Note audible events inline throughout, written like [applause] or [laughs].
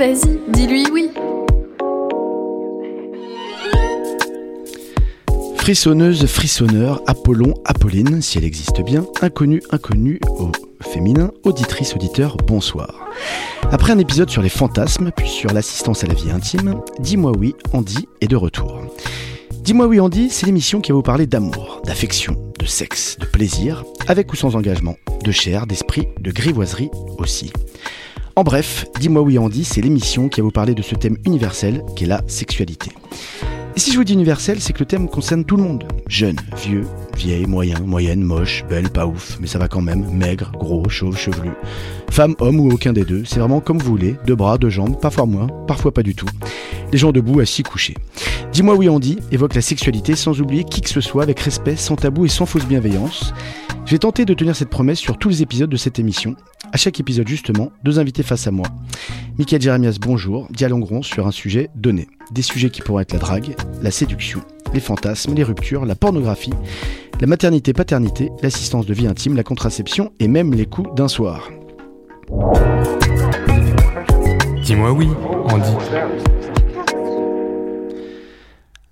Vas-y, dis-lui oui. Frissonneuse, frissonneur, Apollon, Apolline, si elle existe bien, inconnu, inconnu au féminin, auditrice, auditeur, bonsoir. Après un épisode sur les fantasmes, puis sur l'assistance à la vie intime, Dis-moi oui, Andy est de retour. Dis-moi oui, Andy, c'est l'émission qui va vous parler d'amour, d'affection, de sexe, de plaisir, avec ou sans engagement, de chair, d'esprit, de grivoiserie aussi. En bref, Dis-moi oui, Andy, c'est l'émission qui va vous parler de ce thème universel qu'est la sexualité. Et si je vous dis universel, c'est que le thème concerne tout le monde. Jeune, vieux, vieille, moyen, moyenne, moche, belle, pas ouf, mais ça va quand même, maigre, gros, chauve, chevelu. Femme, homme ou aucun des deux, c'est vraiment comme vous voulez, deux bras, deux jambes, parfois moins, parfois pas du tout. Les gens debout, assis, couchés. Dis-moi oui Andy évoque la sexualité sans oublier qui que ce soit, avec respect, sans tabou et sans fausse bienveillance. Je vais tenter de tenir cette promesse sur tous les épisodes de cette émission. À chaque épisode justement, deux invités face à moi. Michael Jérémias, bonjour, dialogueront sur un sujet donné. Des sujets qui pourraient être la drague, la séduction, les fantasmes, les ruptures, la pornographie, la maternité-paternité, l'assistance de vie intime, la contraception et même les coups d'un soir. Dis-moi oui, Andy.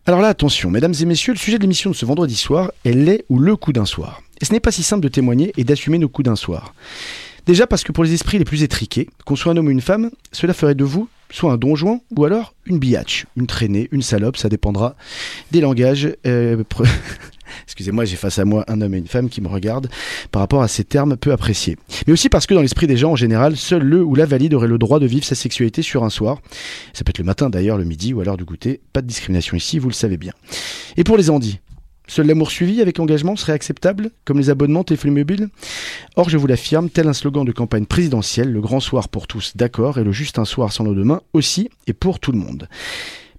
Alors là, attention, mesdames et messieurs, le sujet de l'émission de ce vendredi soir est les ou le coup d'un soir? Et ce n'est pas si simple de témoigner et d'assumer nos coups d'un soir. Déjà parce que pour les esprits les plus étriqués, qu'on soit un homme ou une femme, cela ferait de vous soit un donjon ou alors une biatch, une traînée, une salope, ça dépendra des langages. euh, [laughs] Excusez-moi, j'ai face à moi un homme et une femme qui me regardent par rapport à ces termes peu appréciés. Mais aussi parce que dans l'esprit des gens en général, seul le ou la valide aurait le droit de vivre sa sexualité sur un soir. Ça peut être le matin d'ailleurs, le midi ou à l'heure du goûter. Pas de discrimination ici, vous le savez bien. Et pour les Andis Seul l'amour suivi avec engagement serait acceptable, comme les abonnements téléphone Or, je vous l'affirme, tel un slogan de campagne présidentielle, le grand soir pour tous, d'accord, et le juste un soir sans mains aussi, et pour tout le monde.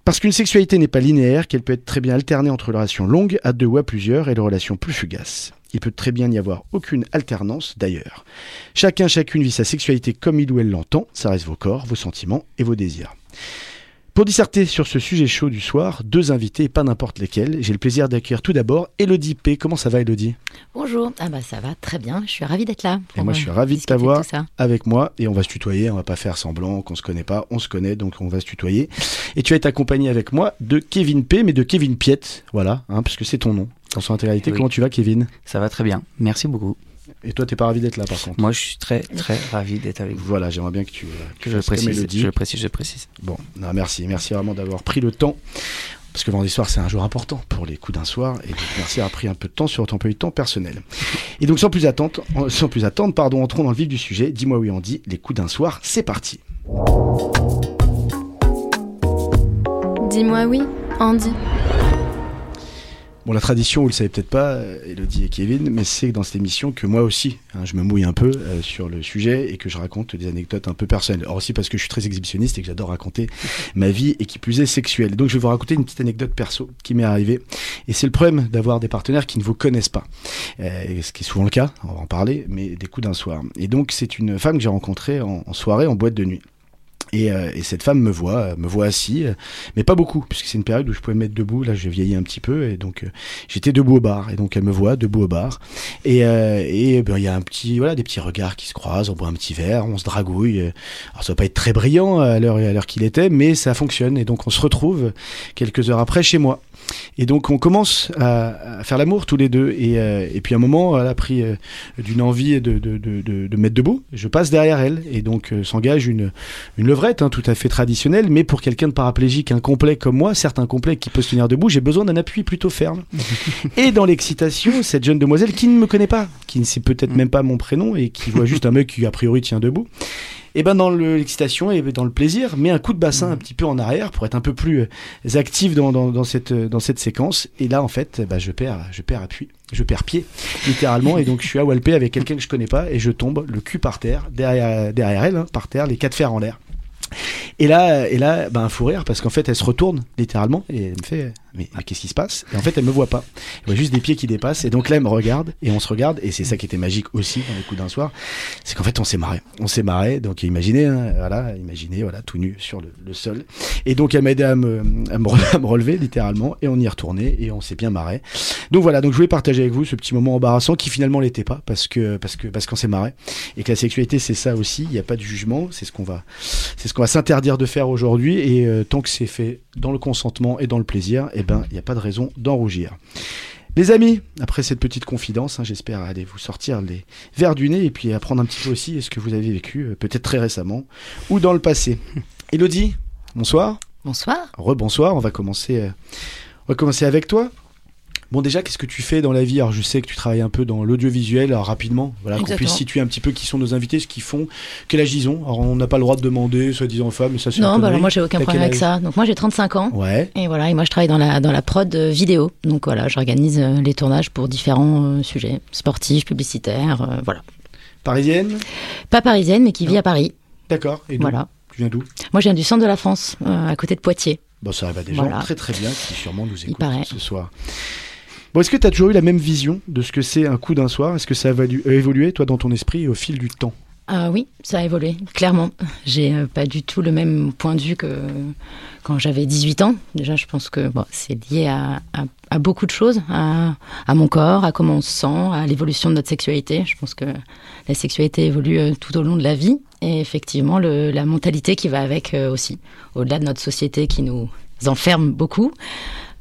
Parce qu'une sexualité n'est pas linéaire, qu'elle peut être très bien alternée entre les relations longues, à deux ou à plusieurs, et les relations plus fugaces. Il peut très bien n'y avoir aucune alternance d'ailleurs. Chacun, chacune vit sa sexualité comme il ou elle l'entend, ça reste vos corps, vos sentiments et vos désirs. Pour disserter sur ce sujet chaud du soir, deux invités, et pas n'importe lesquels. J'ai le plaisir d'accueillir tout d'abord Elodie P. Comment ça va Elodie Bonjour, ah bah ça va très bien, je suis ravie d'être là. Et moi je suis ravi de t'avoir avec moi et on va se tutoyer, on va pas faire semblant qu'on se connaît pas, on se connaît donc on va se tutoyer. Et tu vas être accompagné avec moi de Kevin P, mais de Kevin Piette, voilà, hein, parce que c'est ton nom dans son intégralité. Oui. Comment tu vas Kevin? Ça va très bien. Merci beaucoup. Et toi t'es pas ravi d'être là par contre Moi, je suis très, très ravi d'être avec vous. Voilà, j'aimerais bien que tu, euh, que Je précise, je précise, je précise. Bon, non, merci, merci vraiment d'avoir pris le temps. Parce que vendredi soir, c'est un jour important pour les coups d'un soir. Et donc, merci d'avoir pris un peu de temps sur ton peu de temps personnel. Et donc, sans plus attendre, sans plus attendre pardon, entrons dans le vif du sujet. Dis-moi oui, on dit les coups d'un soir, c'est parti. Dis-moi oui, Andy. Bon, la tradition, vous le savez peut-être pas, euh, Elodie et Kevin, mais c'est dans cette émission que moi aussi, hein, je me mouille un peu euh, sur le sujet et que je raconte des anecdotes un peu personnelles. Or aussi parce que je suis très exhibitionniste et que j'adore raconter [laughs] ma vie et qui plus est sexuelle. Donc je vais vous raconter une petite anecdote perso qui m'est arrivée. Et c'est le problème d'avoir des partenaires qui ne vous connaissent pas. Euh, ce qui est souvent le cas, on va en parler, mais des coups d'un soir. Et donc c'est une femme que j'ai rencontrée en, en soirée, en boîte de nuit. Et, euh, et cette femme me voit, me voit assis, euh, mais pas beaucoup, puisque c'est une période où je pouvais me mettre debout. Là, je vieillis un petit peu, et donc euh, j'étais debout au bar. Et donc elle me voit debout au bar. Et et ben, il y a un petit, voilà, des petits regards qui se croisent. On boit un petit verre, on se dragouille. Alors ça va pas être très brillant à l'heure qu'il était, mais ça fonctionne. Et donc on se retrouve quelques heures après chez moi. Et donc on commence à, à faire l'amour tous les deux. Et, euh, et puis à un moment, elle a pris euh, d'une envie de, de, de, de, de me mettre debout. Je passe derrière elle et donc euh, s'engage une, une levrette hein, tout à fait traditionnelle. Mais pour quelqu'un de paraplégique incomplet comme moi, certes incomplet qui peut se tenir debout, j'ai besoin d'un appui plutôt ferme. [laughs] et dans l'excitation, cette jeune demoiselle qui ne me connaît pas, qui ne sait peut-être même pas mon prénom et qui voit juste un mec qui a priori tient debout. Et ben dans le- l'excitation et dans le plaisir, met un coup de bassin un petit peu en arrière pour être un peu plus euh, actif dans, dans, dans cette euh, dans cette séquence. Et là en fait, bah, je perds je perds appui, je perds pied littéralement. Et donc je suis à Walpé avec quelqu'un que je connais pas et je tombe le cul par terre derrière derrière elle, hein, par terre, les quatre fers en l'air. Et là, et là, ben, un fou rire parce qu'en fait, elle se retourne littéralement et elle me fait, mais, qu'est-ce qui se passe? Et en fait, elle me voit pas. Elle voit juste des pieds qui dépassent. Et donc là, elle me regarde et on se regarde. Et c'est ça qui était magique aussi dans les coups d'un soir, c'est qu'en fait, on s'est marré. On s'est marré. Donc imaginez, hein, voilà, imaginez, voilà, tout nu sur le, sol. Et donc elle m'a aidé à me, [laughs] à me relever littéralement. Et on y est retourné et on s'est bien marré. Donc voilà, donc je voulais partager avec vous ce petit moment embarrassant qui finalement l'était pas parce que parce que parce qu'on s'est marré et que la sexualité c'est ça aussi. Il n'y a pas de jugement. C'est ce qu'on va c'est ce qu'on va s'interdire de faire aujourd'hui et euh, tant que c'est fait dans le consentement et dans le plaisir, eh ben il n'y a pas de raison d'en rougir. Les amis, après cette petite confidence, hein, j'espère aller vous sortir les verres du nez et puis apprendre un petit peu aussi ce que vous avez vécu, euh, peut-être très récemment ou dans le passé. [laughs] Elodie, bonsoir. Bonsoir. Rebonsoir, on va commencer, euh, on va commencer avec toi. Bon déjà, qu'est-ce que tu fais dans la vie? Alors je sais que tu travailles un peu dans l'audiovisuel, rapidement, voilà, qu'on puisse situer un petit peu qui sont nos invités, ce qu'ils font, quel âge ils ont? Alors on n'a pas le droit de demander, soi-disant femme, mais ça c'est Non, bah alors moi j'ai aucun problème avec ça. Donc moi j'ai 35 ans. Ouais, Et voilà, et moi je travaille dans la, dans la prod euh, vidéo. Donc voilà, j'organise euh, les tournages pour différents euh, sujets, sportifs, publicitaires, euh, voilà. parisienne? Pas parisienne, mais qui vit à Paris. D'accord, et Voilà. Tu viens d'où? Moi je viens du centre de la France, euh, à côté de Poitiers. Bon, ça va des gens Voilà. très très bien qui sûrement nous écoutent paraît. ce soir. Est-ce que tu as toujours eu la même vision de ce que c'est un coup d'un soir? Est-ce que ça a euh, évolué, toi, dans ton esprit au fil du temps? Ah oui, ça a évolué, clairement. J'ai euh, pas du tout le même point de vue que quand j'avais 18 ans. Déjà, je pense que c'est lié à, beaucoup de choses, à, mon corps, à comment on se sent, à l'évolution de notre sexualité. Je pense que la sexualité évolue euh, tout au long de la vie et effectivement la mentalité qui va avec euh, aussi, au-delà de notre société qui nous enferme beaucoup.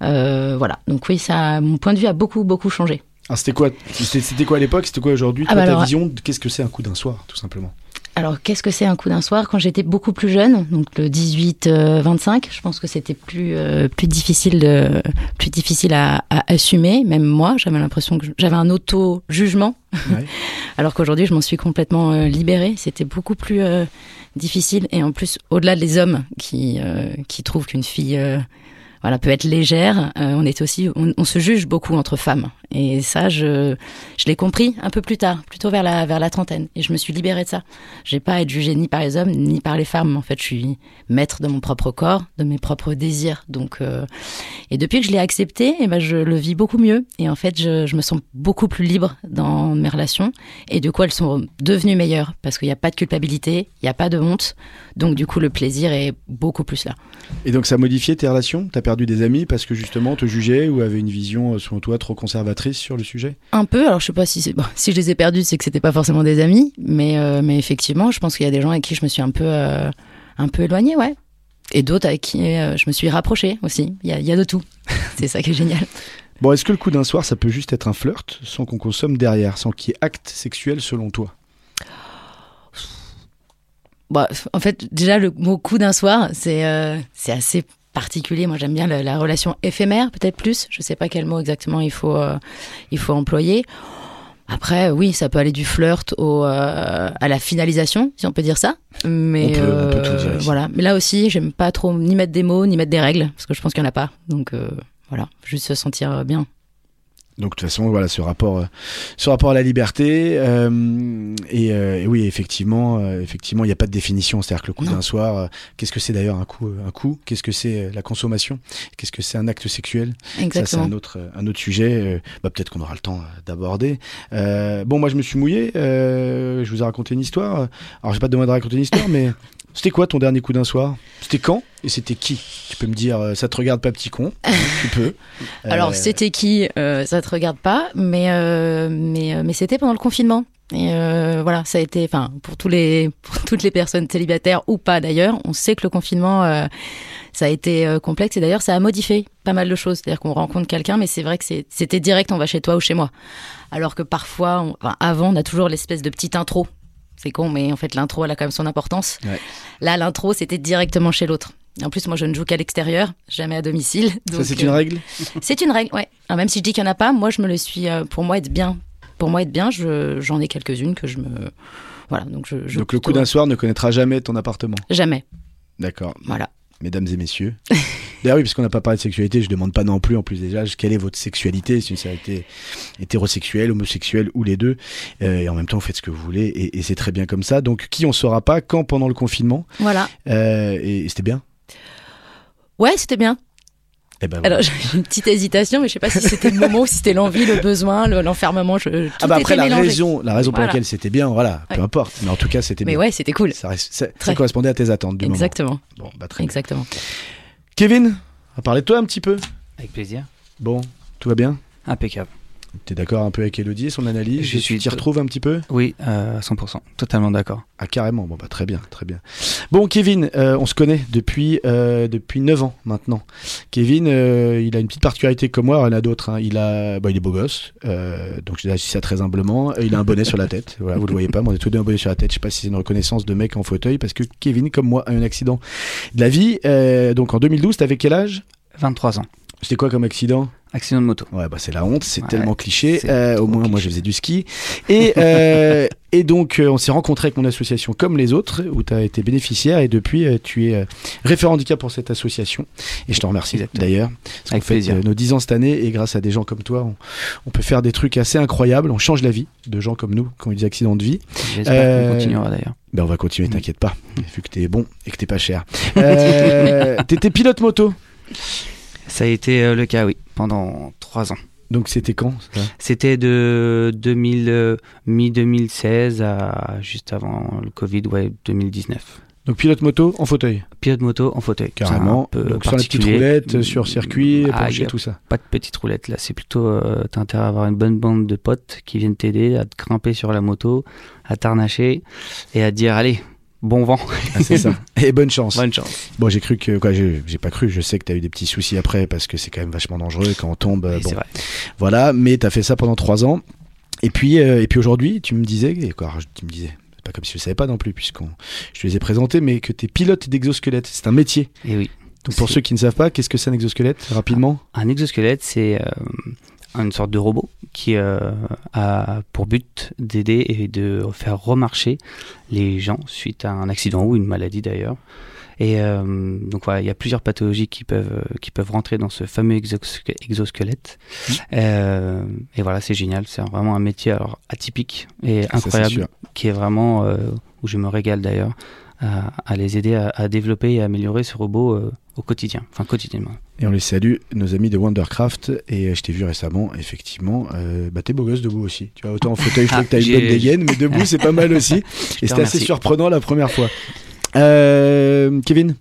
Euh, voilà, donc oui, ça, mon point de vue a beaucoup, beaucoup changé. Ah, c'était quoi C'était quoi à l'époque? C'était quoi aujourd'hui? Ah bah ta alors- vision qu'est-ce que c'est un coup d'un soir, tout simplement? Alors, qu'est-ce que c'est un coup d'un soir? Quand j'étais beaucoup plus jeune, donc le 18-25, je pense que c'était plus euh, plus difficile de plus difficile à, à assumer. Même moi, j'avais l'impression que j'avais un auto jugement, Ouais. [laughs] alors qu'aujourd'hui, je m'en suis complètement euh, libérée. C'était beaucoup plus euh, difficile et en plus, au-delà des hommes qui euh, qui trouvent qu'une fille euh, voilà, peut être légère. euh, on est aussi, on, se juge beaucoup entre femmes. Et ça, je, l'ai compris un peu plus tard, plutôt vers la, trentaine. Et je me suis libérée de ça. J'ai pas à être jugée ni par les hommes, ni par les femmes. En fait, je suis maître de mon propre corps, de mes propres désirs. Donc, euh, et depuis que je l'ai accepté, eh ben, je le vis beaucoup mieux. Et en fait, je, me sens beaucoup plus libre dans mes relations. Et de quoi elles sont devenues meilleures. Parce qu'il n'y a pas de culpabilité, il n'y a pas de honte. Donc, du coup, le plaisir est beaucoup plus là. Et donc ça a modifié tes relations? Perdu des amis parce que justement te jugeait ou avait une vision, euh, selon toi, trop conservatrice sur le sujet? Un peu, alors je sais pas si c'est bon, [laughs] si je les ai perdus, c'est que c'était pas forcément des amis, mais euh, mais effectivement, je pense qu'il y a des gens avec qui je me suis un peu euh, un peu éloignée, ouais. Et d'autres avec qui euh, je me suis rapprochée aussi. Il y a, y a de tout. [laughs] c'est ça qui est génial. Bon, est-ce que le coup d'un soir, ça peut juste être un flirt sans qu'on consomme derrière, sans qu'il y ait acte sexuel selon toi? Bah, en fait, déjà le mot coup d'un soir, c'est euh, c'est assez particulier. Moi, j'aime bien la, la relation éphémère, peut-être plus. Je sais pas quel mot exactement il faut euh, il faut employer. Après, oui, ça peut aller du flirt au, euh, à la finalisation, si on peut dire ça. Mais On peut- on peut tout dire euh, ici. voilà. Mais là aussi, j'aime pas trop ni mettre des mots, ni mettre des règles, parce que je pense qu'il y en a pas. Donc voilà, juste se sentir bien. Donc de toute façon, voilà, ce rapport, euh, ce rapport à la liberté. euh, et, euh, et oui, effectivement, euh, effectivement, il n'y a pas de définition. C'est-à-dire que le coup d'un soir, euh, qu'est-ce que c'est d'ailleurs un coup, euh, un coup? Qu'est-ce que c'est la consommation? Qu'est-ce que c'est un acte sexuel? Ça, c'est Exactement. un autre, un autre sujet. euh, bah, peut-être qu'on aura le temps d'aborder. Euh, bon, moi, je me suis mouillé. euh, je vous ai raconté une histoire. Alors, j'ai pas demandé de raconter une histoire, mais c'était quoi ton dernier coup d'un soir? C'était quand? Et c'était qui? Tu peux me dire, euh, ça te regarde pas, petit con [laughs] Tu peux. Alors Euh, c'était qui? Euh, Ça te regarde pas, mais euh, mais mais c'était pendant le confinement. Et voilà, ça a été, enfin pour tous les [laughs] pour toutes les personnes célibataires ou pas d'ailleurs, on sait que le confinement ça a été complexe et d'ailleurs ça a modifié pas mal de choses. C'est-à-dire qu'on rencontre quelqu'un, mais c'est vrai que c'était direct, on va chez toi ou chez moi. Alors que parfois, on- enfin, avant, on a toujours l'espèce de petite intro. C'est con, mais en fait l'intro elle a quand même son importance. Ouais. Là, l'intro c'était directement chez l'autre. En plus, moi, je ne joue qu'à l'extérieur, jamais à domicile. Ça, c'est euh, une règle? c'est une règle, ouais. Alors, même si je dis qu'il n'y en a pas, moi, je me le suis. euh, pour moi, être bien, pour moi, être bien, je- j'en ai quelques-unes que je me. Voilà, donc je. je Donc le coup d'un soir ne connaîtra jamais ton appartement? Jamais, D'accord. voilà. Mesdames et messieurs, [laughs] D'ailleurs, oui, parce qu'on n'a pas parlé de sexualité, je demande pas non plus, en plus déjà, quelle est votre sexualité, c'est une sexualité hétérosexuelle, homosexuelle ou les deux. Euh, et en même temps, vous faites ce que vous voulez et, et c'est très bien comme ça. Donc, qui on saura pas quand pendant le confinement Voilà. Euh, Et, et c'était bien. Ouais, c'était bien. Eh ben. Alors [laughs] j'ai une petite hésitation, mais je sais pas si c'était le moment si c'était l'envie, le besoin, le- l'enfermement. Je, tout ah bah après était la mélangé. raison, la raison pour Voilà. laquelle c'était bien, voilà, peu importe. Mais en tout cas, c'était Mais bien. ouais, c'était cool. Ça, correspondait à tes attentes du Exactement, moment. Bon, bah très bien. Kevin, on va parler de toi un petit peu. Avec plaisir. Bon, tout va bien? Impeccable. T'es d'accord un peu avec Elodie son analyse? Je Tu suis retrouves un petit peu? Oui, euh, à 100%. Totalement d'accord. Ah carrément, bon bah très bien, très bien. Bon Kevin, euh, on se connaît depuis euh, depuis 9 ans maintenant. Kevin, euh, il a une petite particularité comme moi, il en a d'autres. hein. Il a, bah, il est beau gosse, donc je dis ça très humblement. Il a un bonnet sur la tête. Voilà, vous le voyez pas, mais on a tous deux un bonnet sur la tête. Je sais pas si c'est une reconnaissance de mec en fauteuil, parce que Kevin, comme moi, a eu un accident de la vie. Donc en 2012, t'avais quel âge? 23 ans. C'était quoi comme accident? Accident de moto. Ouais, bah c'est la honte, c'est Ouais, tellement cliché. Euh, au moins, moi, je faisais du ski. Et, euh, [laughs] et donc, euh, on s'est rencontrés avec mon association comme les autres, où tu as été bénéficiaire. Et depuis, tu es référent handicap pour cette association. Et je te remercie d'ailleurs. Avec fait, plaisir. nos 10 ans cette année, et grâce à des gens comme toi, on, on peut faire des trucs assez incroyables. On change la vie de gens comme nous qui ont eu des accidents de vie. J'espère Euh, qu'on continuera d'ailleurs. Ben, on va continuer, Mm. t'inquiète pas, vu que t'es bon et que t'es pas cher. [laughs] T'étais pilote moto. Ça a été euh, le cas, oui, pendant 3 ans. Donc, c'était quand C'était de 2000, euh, mi-2016 à juste avant le Covid, ouais, 2019. Donc, pilote moto en fauteuil? Pilote moto en fauteuil. Carrément. Donc sur la petite roulette, euh, sur circuit, Ah, penché, tout ça. Pas de petite roulette là, c'est plutôt euh, t'as intérêt à avoir une bonne bande de potes qui viennent t'aider à te grimper sur la moto, à t'arnacher et à te dire allez, bon vent, Ah, c'est ça. [laughs] Et bonne chance. bonne chance. Bon, j'ai cru que, quoi, j'ai pas cru. Je sais que t'as eu des petits soucis après parce que c'est quand même vachement dangereux quand on tombe. euh, Oui, bon, C'est vrai. voilà. Mais t'as fait ça pendant trois ans. Et puis, euh, et puis aujourd'hui, tu me disais, et quoi, tu me disais, c'est pas comme si je savais pas non plus puisqu'on, je te les ai présentés, mais que t'es pilote d'exosquelette. C'est un métier. Et oui. Donc pour ceux qui ne savent pas, qu'est-ce que c'est un exosquelette rapidement? Un exosquelette, c'est euh, une sorte de robot qui euh, a pour but d'aider et de faire remarcher les gens suite à un accident ou une maladie d'ailleurs. Et euh, donc voilà, il y a plusieurs pathologies qui peuvent euh, qui peuvent rentrer dans ce fameux exosque- exosquelette. Mmh. Euh, et voilà, c'est génial, c'est vraiment un métier alors atypique et Ça, incroyable, qui est vraiment où je me régale d'ailleurs à, à les aider à, à développer et à améliorer ce robot au quotidien, enfin quotidiennement. Et on les salue, nos amis de Wondercraft. Et euh, je t'ai vu récemment, effectivement, euh, bah t'es beau gosse debout aussi. Tu vois, autant en fauteuil, je [laughs] trouve que t'as une bonne dégaine, mais debout, c'est pas mal aussi. [laughs] Et c'était assez surprenant la première fois. Euh, Kevin,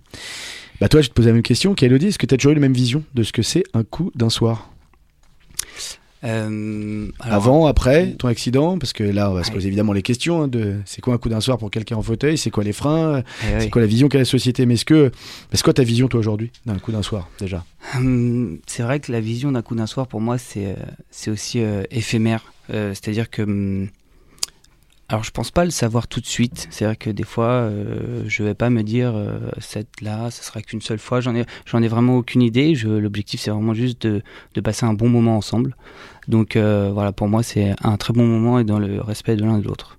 bah toi, je te posais la même question qu'Elodie. Est-ce que t'as toujours eu la même vision de ce que c'est un coup d'un soir? Euh, alors, Avant, après ton accident Parce que là, on va se Ouais. poser évidemment les questions hein, de c'est quoi un coup d'un soir pour quelqu'un en fauteuil C'est quoi les freins eh oui. C'est quoi la vision qu'a la société Mais est-ce que, c'est quoi ta vision toi aujourd'hui d'un coup d'un soir déjà? Hum, C'est vrai que la vision d'un coup d'un soir, pour moi, c'est euh, c'est aussi euh, éphémère. Euh, C'est-à-dire que. hum, alors, je pense pas le savoir tout de suite. C'est vrai que des fois, euh, je vais pas me dire, euh, cette là, ça sera qu'une seule fois. J'en ai, j'en ai vraiment aucune idée. Je- L'objectif, c'est vraiment juste de, de passer un bon moment ensemble. Donc, euh, voilà, pour moi, c'est un très bon moment et dans le respect de l'un et de l'autre.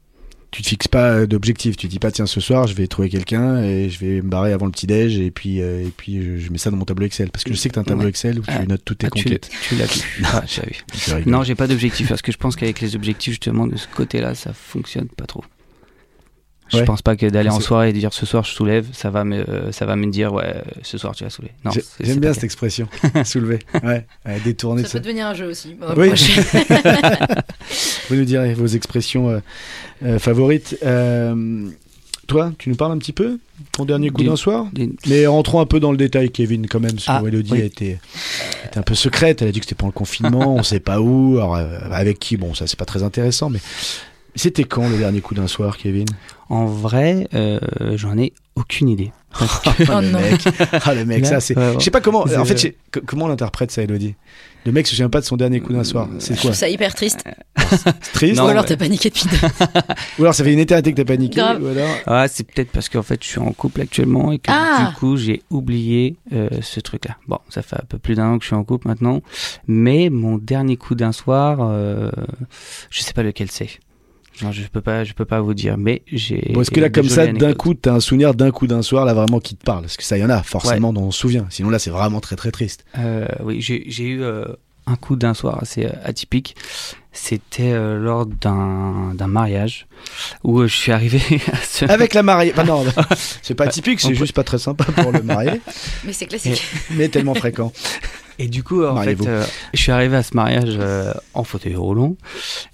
Tu te fixes pas d'objectif. Tu dis pas tiens ce soir je vais trouver quelqu'un et je vais me barrer avant le petit déj et puis euh, et puis je, je mets ça dans mon tableau Excel parce que je sais que t'as un tableau. Excel où tu Ah. notes toutes tes Ah, conquêtes. tu l'as vu. [laughs] Ah, j'ai vu. Non, j'ai pas d'objectif parce que je pense qu'avec les objectifs justement de ce côté-là, ça fonctionne pas trop. Je Ouais. pense pas que d'aller en soirée et de dire ce soir je soulève, ça va me, euh, ça va me dire ouais, ce soir tu vas soulever. Non, J'ai- c'est- J'aime bien cette expression, [laughs] soulever, ouais, ouais, détourner Ça ça. peut devenir un jeu aussi. Oui. [laughs] Vous nous direz vos expressions euh, euh, favorites. Euh, toi, tu nous parles un petit peu ton dernier coup Du- d'un soir Mais rentrons un peu dans le détail, Kevin, quand même, parce que Ah, Elodie oui. a été, était un peu secrète. Elle a dit que c'était pendant le confinement, on sait pas où, alors, euh, avec qui, bon, ça c'est pas très intéressant, mais c'était quand le dernier coup d'un soir, Kevin? En vrai, euh, j'en ai aucune idée. Parce [laughs] que- Oh le mec, ah, le mec, ça c'est. ouais, Je sais pas comment. C'est En fait, je comment on l'interprète ça, Elodie? Le mec se souvient pas de son dernier coup d'un soir. C'est Je quoi trouve ça hyper triste. [laughs] C'est triste Non, Ou alors ouais. t'as paniqué depuis [laughs] deux. Ou alors ça fait une éternité que t'as paniqué Grave. ou alors... Ah, c'est peut-être parce qu'en fait je suis en couple actuellement et que Ah. du coup j'ai oublié euh, ce truc-là. Bon, ça fait un peu plus d'un an que je suis en couple maintenant, mais mon dernier coup d'un soir, euh, je sais pas lequel c'est. Non, je peux pas, je peux pas vous dire, mais j'ai. Bon, est-ce que là, comme ça, d'un coup, t'as un souvenir d'un coup d'un soir, là, vraiment, qui te parle? Parce que ça, y en a, forcément, dont on se souvient. Sinon, là, c'est vraiment très, très triste. Euh, oui, j'ai j'ai eu euh, un coup d'un soir assez euh, atypique. C'était euh, lors d'un d'un mariage où euh, je suis arrivé [laughs] à ce. Avec la mariée. Enfin, non, [laughs] c'est pas typique, On c'est peut- juste pas très sympa pour le marié, [laughs] Mais c'est classique. mais tellement fréquent. Et du coup, en fait, euh, je suis arrivé à ce mariage euh, en fauteuil roulant,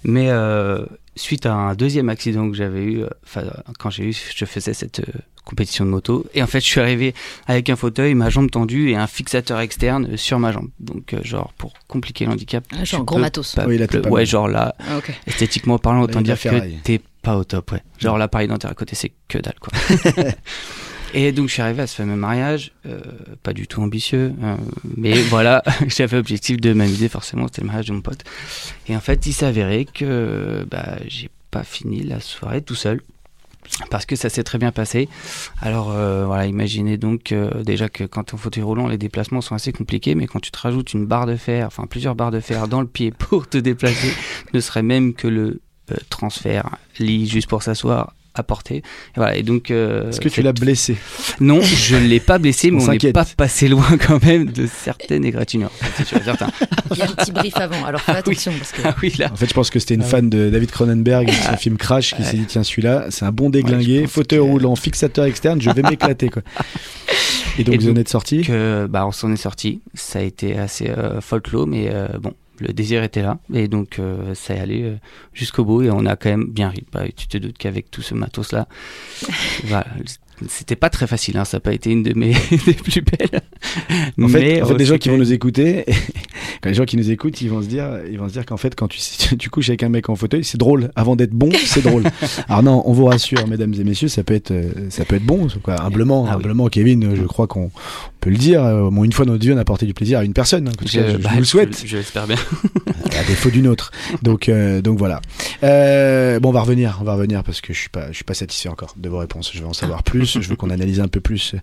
mais euh, suite à un deuxième accident que j'avais eu, euh, enfin, quand j'ai eu, je faisais cette euh, compétition de moto, et en fait, je suis arrivé avec un fauteuil, ma jambe tendue et un fixateur externe euh, sur ma jambe. Donc, euh, genre pour compliquer l'handicap. Ah, genre gros matos. pas Oui, là, pas ouais, mal. genre là, Ah, esthétiquement parlant, autant Là, dire que t'es pas au top, ouais. Genre l'appareil dentaire à côté, c'est que dalle, quoi. [laughs] Et donc je suis arrivé à ce fameux mariage, euh, pas du tout ambitieux, euh, mais [laughs] voilà, [laughs] j'avais objectif de m'amuser forcément, c'était le mariage de mon pote. Et en fait, il s'avérait que bah, j'ai pas fini la soirée tout seul. Parce que ça s'est très bien passé. Alors euh, voilà, imaginez donc euh, déjà que quand en fauteuil roulant, les déplacements sont assez compliqués, mais quand tu te rajoutes une barre de fer, enfin plusieurs barres de fer dans le pied [laughs] pour te déplacer, ne serait même que le transfert lit juste pour s'asseoir à porter. Et voilà. Et donc. euh, Est-ce que tu l'as blessé Non, je l'ai pas blessé, [laughs] mais On n'est pas passé loin [laughs] quand même de certaines égratignures. [laughs] Et certain. Il y a un petit brief avant, alors fais attention parce que. Ah oui, là. En fait, je pense que c'était une Ah fan de David Cronenberg, de son film Crash, qui Ouais. s'est dit tiens, celui-là, c'est un bon Ouais, déglingué, pense fauteuil que- roulant, fixateur externe, je vais m'éclater, quoi. Et donc, Et vous donc- en êtes sorti? que bah, on s'en est sorti. Ça a été assez euh, folklore, mais euh, bon, le désir était là. Et donc, euh, ça est allé euh, jusqu'au bout et on a quand même bien ri. Bah, tu te doutes qu'avec tout ce matos-là, [laughs] voilà, c'était pas très facile. Hein, ça n'a pas été une de mes [laughs] des plus belles. En fait, mais en fait, des gens qui vont nous écouter, [laughs] quand les gens qui nous écoutent, ils vont se dire, ils vont se dire qu'en fait, quand tu, [laughs] tu couches avec un mec en fauteuil, c'est drôle. Avant d'être bon, c'est drôle. Alors non, on vous rassure, mesdames et messieurs, ça peut être, euh, ça peut être bon, quoi. Humblement, Ah oui. humblement, Kevin, euh, je crois qu'on peut le dire. euh, Au moins une fois dans notre vie, on a apporté du plaisir à une personne. hein. Cas, je, je bah, vous le souhaite. Je, je l'espère bien. à défaut d'une autre. Donc, euh, donc voilà. Euh, bon, on va revenir, on va revenir parce que je suis pas, je suis pas satisfait encore de vos réponses. Je veux en savoir plus. Je veux qu'on analyse un peu plus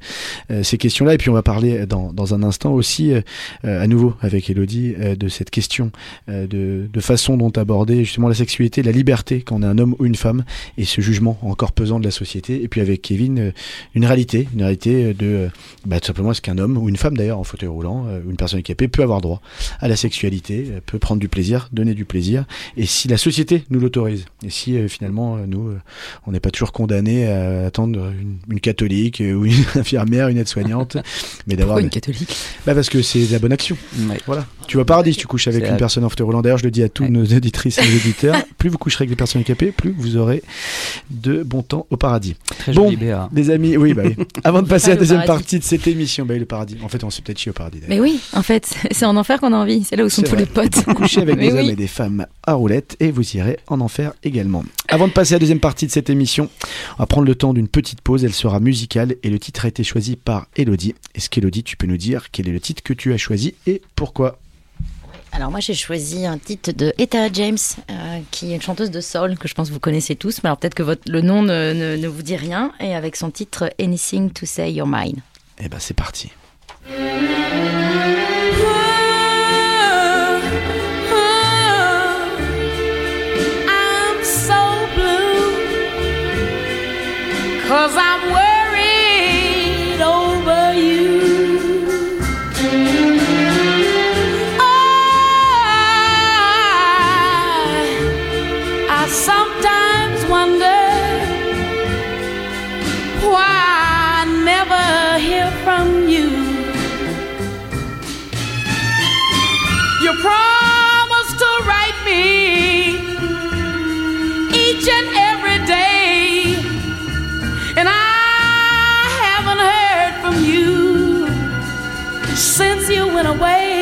euh, ces questions-là. Et puis on va parler dans, dans un instant aussi, euh, à nouveau avec Elodie, euh, de cette question de, façon dont aborder justement la sexualité, la liberté quand on est un homme ou une femme, et ce jugement encore pesant de la société. Et puis avec Kevin, une réalité, une réalité de, bah, tout simplement, est-ce qu'un homme ou une femme d'ailleurs en fauteuil roulant, ou une personne handicapée peut avoir droit à la sexualité, peut prendre du plaisir, donner du plaisir, et si la société nous l'autorise, et si finalement nous, on n'est pas toujours condamné à attendre une catholique euh, ou une [laughs] infirmière, une aide-soignante, [laughs] mais d'avoir, Pourquoi une catholique? Bah parce que c'est la bonne action. Ouais. Voilà. Tu vas au paradis si tu couches avec une la- personne en fauteuil roulant. D'ailleurs, je le dis à tous Ouais. nos auditrices et nos auditeurs, [laughs] plus vous coucherez avec des personnes handicapées, plus vous aurez de bon temps au paradis. Très Bon. Des amis, oui, bah oui. Avant de passer à la deuxième paradis. partie de cette émission, bah oui, le paradis. En fait, on s'est peut-être chié au paradis. Mais oui, en fait, c'est en enfer qu'on a envie. C'est là où sont C'est tous vrai. les potes. Coucher avec des oui. hommes et des femmes à roulette et vous irez en enfer également. Avant de passer à la deuxième partie de cette émission, on va prendre le temps d'une petite pause. Elle sera musicale et le titre a été choisi par Elodie. Est-ce qu'Elodie, tu peux nous dire quel est le titre que tu as choisi et pourquoi? Alors moi j'ai choisi un titre de Etta James, euh, qui est une chanteuse de soul que je pense que vous connaissez tous, mais alors peut-être que votre, le nom ne, ne- ne vous dit rien, et avec son titre Anything to Say You're Mine. Eh ben, c'est parti. I'm so blue cause I'm away.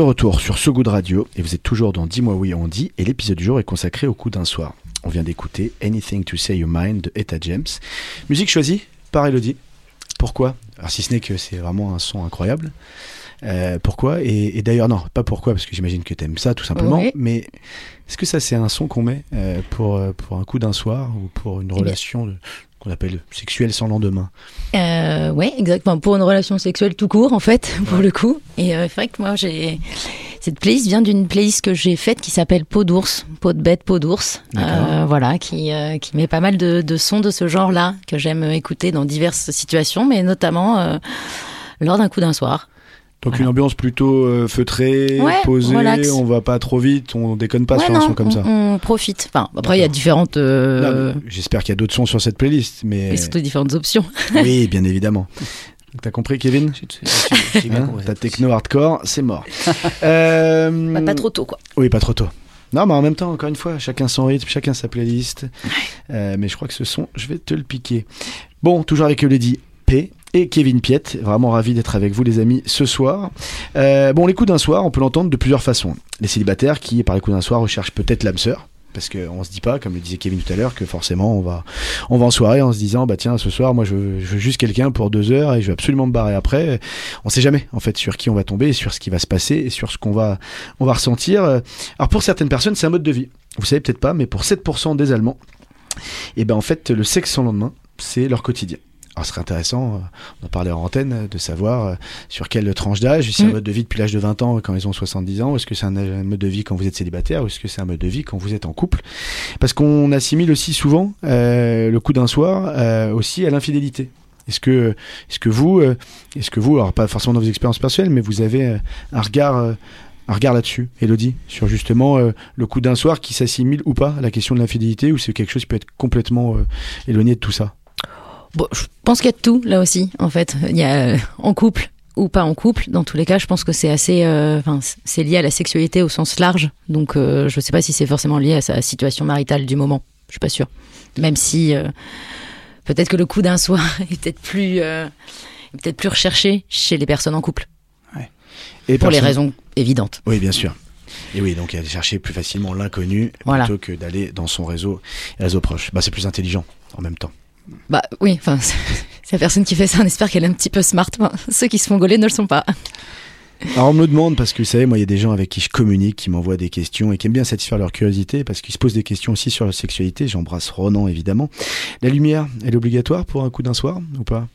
De retour sur So Good Radio, et vous êtes toujours dans Dis-moi oui on dit, et l'épisode du jour est consacré au coup d'un soir. On vient d'écouter Anything to Say Your Mind de Etta James. Musique choisie par Elodie. Pourquoi? Alors si ce n'est que c'est vraiment un son incroyable. Euh, pourquoi? Et, et d'ailleurs non, pas pourquoi, parce que j'imagine que t'aimes ça tout simplement, Oui. mais est-ce que ça c'est un son qu'on met euh, pour, euh, pour un coup d'un soir ou pour une Eh relation de- qu'on appelle sexuelle sans lendemain Euh, ouais, exactement. Pour une relation sexuelle tout court, en fait, [laughs] pour le coup. Et euh, c'est vrai que moi, j'ai cette playlist vient d'une playlist que j'ai faite qui s'appelle Peau d'ours, peau de bête, peau d'ours. Euh, voilà, qui euh, qui met pas mal de, de sons de ce genre-là que j'aime écouter dans diverses situations, mais notamment euh, lors d'un coup d'un soir. Donc Voilà. une ambiance plutôt euh, feutrée, Ouais, posée, relax. on va pas trop vite, on déconne pas ouais, sur non, un son comme on, ça. on profite. Enfin, après, il y a différentes, euh, J'espère qu'il y a d'autres sons sur cette playlist, mais et surtout différentes options. [laughs] oui, bien évidemment. Donc, T'as compris, Kevin? Hein, compris Ta ça. techno hardcore, c'est mort. [laughs] Euh, Bah, pas trop tôt, quoi. Oui, pas trop tôt. Non, mais en même temps, encore une fois, chacun son rythme, chacun sa playlist. Euh, mais je crois que ce son, je vais te le piquer. Bon, toujours avec Lady P et Kevin Piette. Vraiment ravi d'être avec vous, les amis, ce soir. Euh, bon, les coups d'un soir, on peut l'entendre de plusieurs façons. Les célibataires qui, par les coups d'un soir, recherchent peut-être l'âme sœur. Parce qu'on se dit pas, comme le disait Kevin tout à l'heure, que forcément on va, on va en soirée en se disant bah tiens ce soir moi je veux, je veux juste quelqu'un pour deux heures et je vais absolument me barrer après. On sait jamais en fait sur qui on va tomber, sur ce qui va se passer et sur ce qu'on va, on va ressentir. Alors pour certaines personnes c'est un mode de vie. Vous savez peut-être pas, mais pour 7% des Allemands, et ben en fait le sexe sans lendemain c'est leur quotidien. Alors ce serait intéressant, euh, on en parlait en antenne, euh, de savoir euh, sur quelle tranche d'âge, si c'est un Mm. mode de vie depuis l'âge de 20 ans quand ils ont 70 ans, ou est-ce que c'est un, un mode de vie quand vous êtes célibataire, ou est-ce que c'est un mode de vie quand vous êtes en couple? Parce qu'on assimile aussi souvent euh, le coup d'un soir euh, aussi à l'infidélité. Est-ce que, est-ce que vous, euh, est-ce que vous, alors pas forcément dans vos expériences personnelles, mais vous avez euh, un regard, euh, un regard là-dessus, Elodie, sur justement euh, le coup d'un soir qui s'assimile ou pas à la question de l'infidélité, ou c'est quelque chose qui peut être complètement euh, éloigné de tout ça? Bon, je pense qu'il y a de tout là aussi. En fait, il y a euh, en couple ou pas en couple. Dans tous les cas, je pense que c'est assez, euh, c'est lié à la sexualité au sens large. Donc, euh, je sais pas si c'est forcément lié à sa situation maritale du moment. Je suis pas sûre. Même si euh, peut-être que le coup d'un soir [laughs] est peut-être plus, peut-être plus recherché chez les personnes en couple Et pour les raisons évidentes. Oui, bien sûr. Et oui, donc aller chercher plus facilement l'inconnu Voilà. plutôt que d'aller dans son réseau, réseau proche. Bah, c'est plus intelligent en même temps. Bah oui, enfin, [laughs] c'est la personne qui fait ça. On espère qu'elle est un petit peu smart. Enfin, ceux qui se font gauler ne le sont pas. Alors on me le demande parce que vous savez, moi il y a des gens avec qui je communique, qui m'envoient des questions et qui aiment bien satisfaire leur curiosité parce qu'ils se posent des questions aussi sur la sexualité. J'embrasse Ronan évidemment. La lumière, elle est obligatoire pour un coup d'un soir ou pas?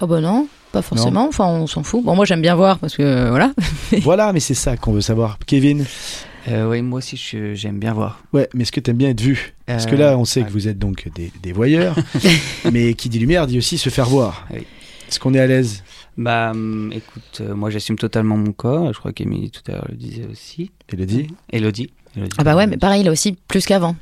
Oh bah non, pas forcément. Enfin, on s'en fout. Bon, moi j'aime bien voir parce que euh, voilà. Voilà, mais c'est ça qu'on veut savoir. Kevin, Euh, oui, moi aussi, je- j'aime bien voir. ouais, mais est-ce que t'aimes bien être vu? Parce que Euh, là, on sait que vous êtes donc des, des voyeurs, [laughs] mais qui dit lumière dit aussi se faire voir. Oui. Est-ce qu'on est à l'aise? Bah, hum, écoute, euh, moi, j'assume totalement mon corps. Je crois qu'Emilie tout à l'heure le disait aussi. Elodie? Elodie. Elodie. Ah bah ouais, mais pareil, là aussi, plus qu'avant.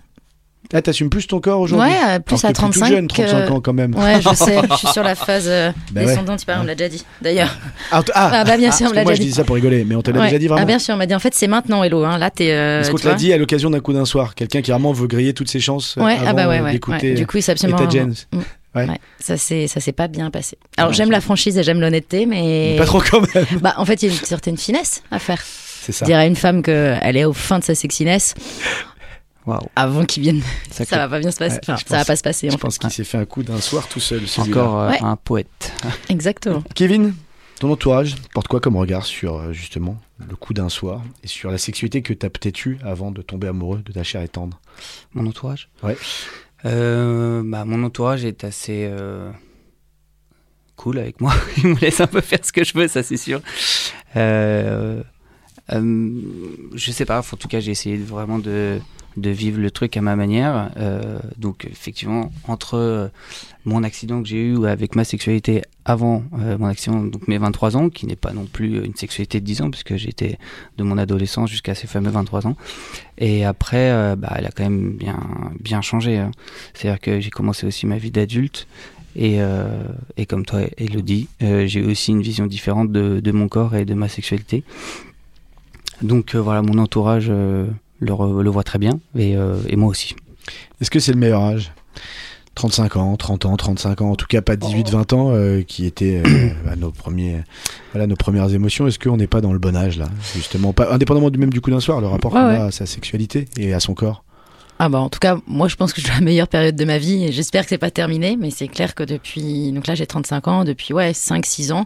Ah, t'assumes plus ton corps aujourd'hui Ouais, euh, plus Alors à que t'es plutôt 35. jeune, 35 que- ans quand même. Ouais, je sais, je [laughs] suis sur la phase euh, ouais. descendante, on me l'a déjà dit. D'ailleurs. Ah, ah, Ah bah bien sûr, parce on me que l'a moi déjà je dit. dis ça pour rigoler, mais on te l'a Ouais. déjà dit vraiment Ah bien sûr, on m'a dit en fait c'est maintenant Hello, hein. là t'es... Euh, Est-ce qu'on tu te l'a dit à l'occasion d'un coup d'un soir Quelqu'un qui vraiment veut griller toutes ses chances euh, Ouais, avant ah bah ouais, euh, ouais, d'écouter ouais. Du coup, c'est absolument... James. Mm. Ouais. Ouais. Ça c'est ça s'est pas bien passé. Alors Ouais, j'aime la franchise et j'aime l'honnêteté, mais... Pas trop quand même. Bah en fait il y a une certaine finesse à faire. C'est ça. Dire à une femme qu'elle est au fin de sa sexiness Avant qu'il vienne, [laughs] Ça, ça va pas bien se passer. Ouais, Enfin, je ça va pense- pas se passer Je en pense qu'il s'est fait un coup d'un soir tout seul. Encore euh, Ouais. un poète. [laughs] Exactement. Kevin, ton entourage porte quoi comme regard sur euh, justement le coup d'un soir et sur la sexualité que t'as peut-être eu avant de tomber amoureux de ta chair et tendre? Mon entourage? Ouais. Euh, bah, mon entourage est assez euh, cool avec moi. [laughs] Il me laisse un peu faire ce que je veux, ça c'est sûr. Euh, euh, je sais pas, en tout cas j'ai essayé vraiment de, vivre le truc à ma manière. Euh, donc effectivement, entre euh, mon accident que j'ai eu avec ma sexualité avant mon accident, donc mes 23 ans, qui n'est pas non plus une sexualité de 10 ans, puisque j'étais de mon adolescence jusqu'à ces fameux 23 ans. Et après, bah, elle a quand même bien, bien changé. hein. C'est-à-dire que j'ai commencé aussi ma vie d'adulte. Et, comme toi, Elodie, j'ai aussi une vision différente de mon corps et de ma sexualité. Donc euh, voilà, mon entourage euh, le, le voit très bien, et, euh, et moi aussi. Est-ce que c'est le meilleur âge? 35 ans, 30 ans, 35 ans, en tout cas pas 18-20 ans, euh, qui étaient euh, [clears throat] bah, nos, premiers, voilà, nos premières émotions. Est-ce qu'on n'est pas dans le bon âge là Justement, pas, indépendamment du même du coup d'un soir, le rapport Ouais, qu'on ouais. a à sa sexualité et à son corps. Ah bah en tout cas, moi je pense que je suis à la meilleure période de ma vie et j'espère que c'est pas terminé, mais c'est clair que depuis donc là j'ai 35 ans, depuis ouais 5 6 ans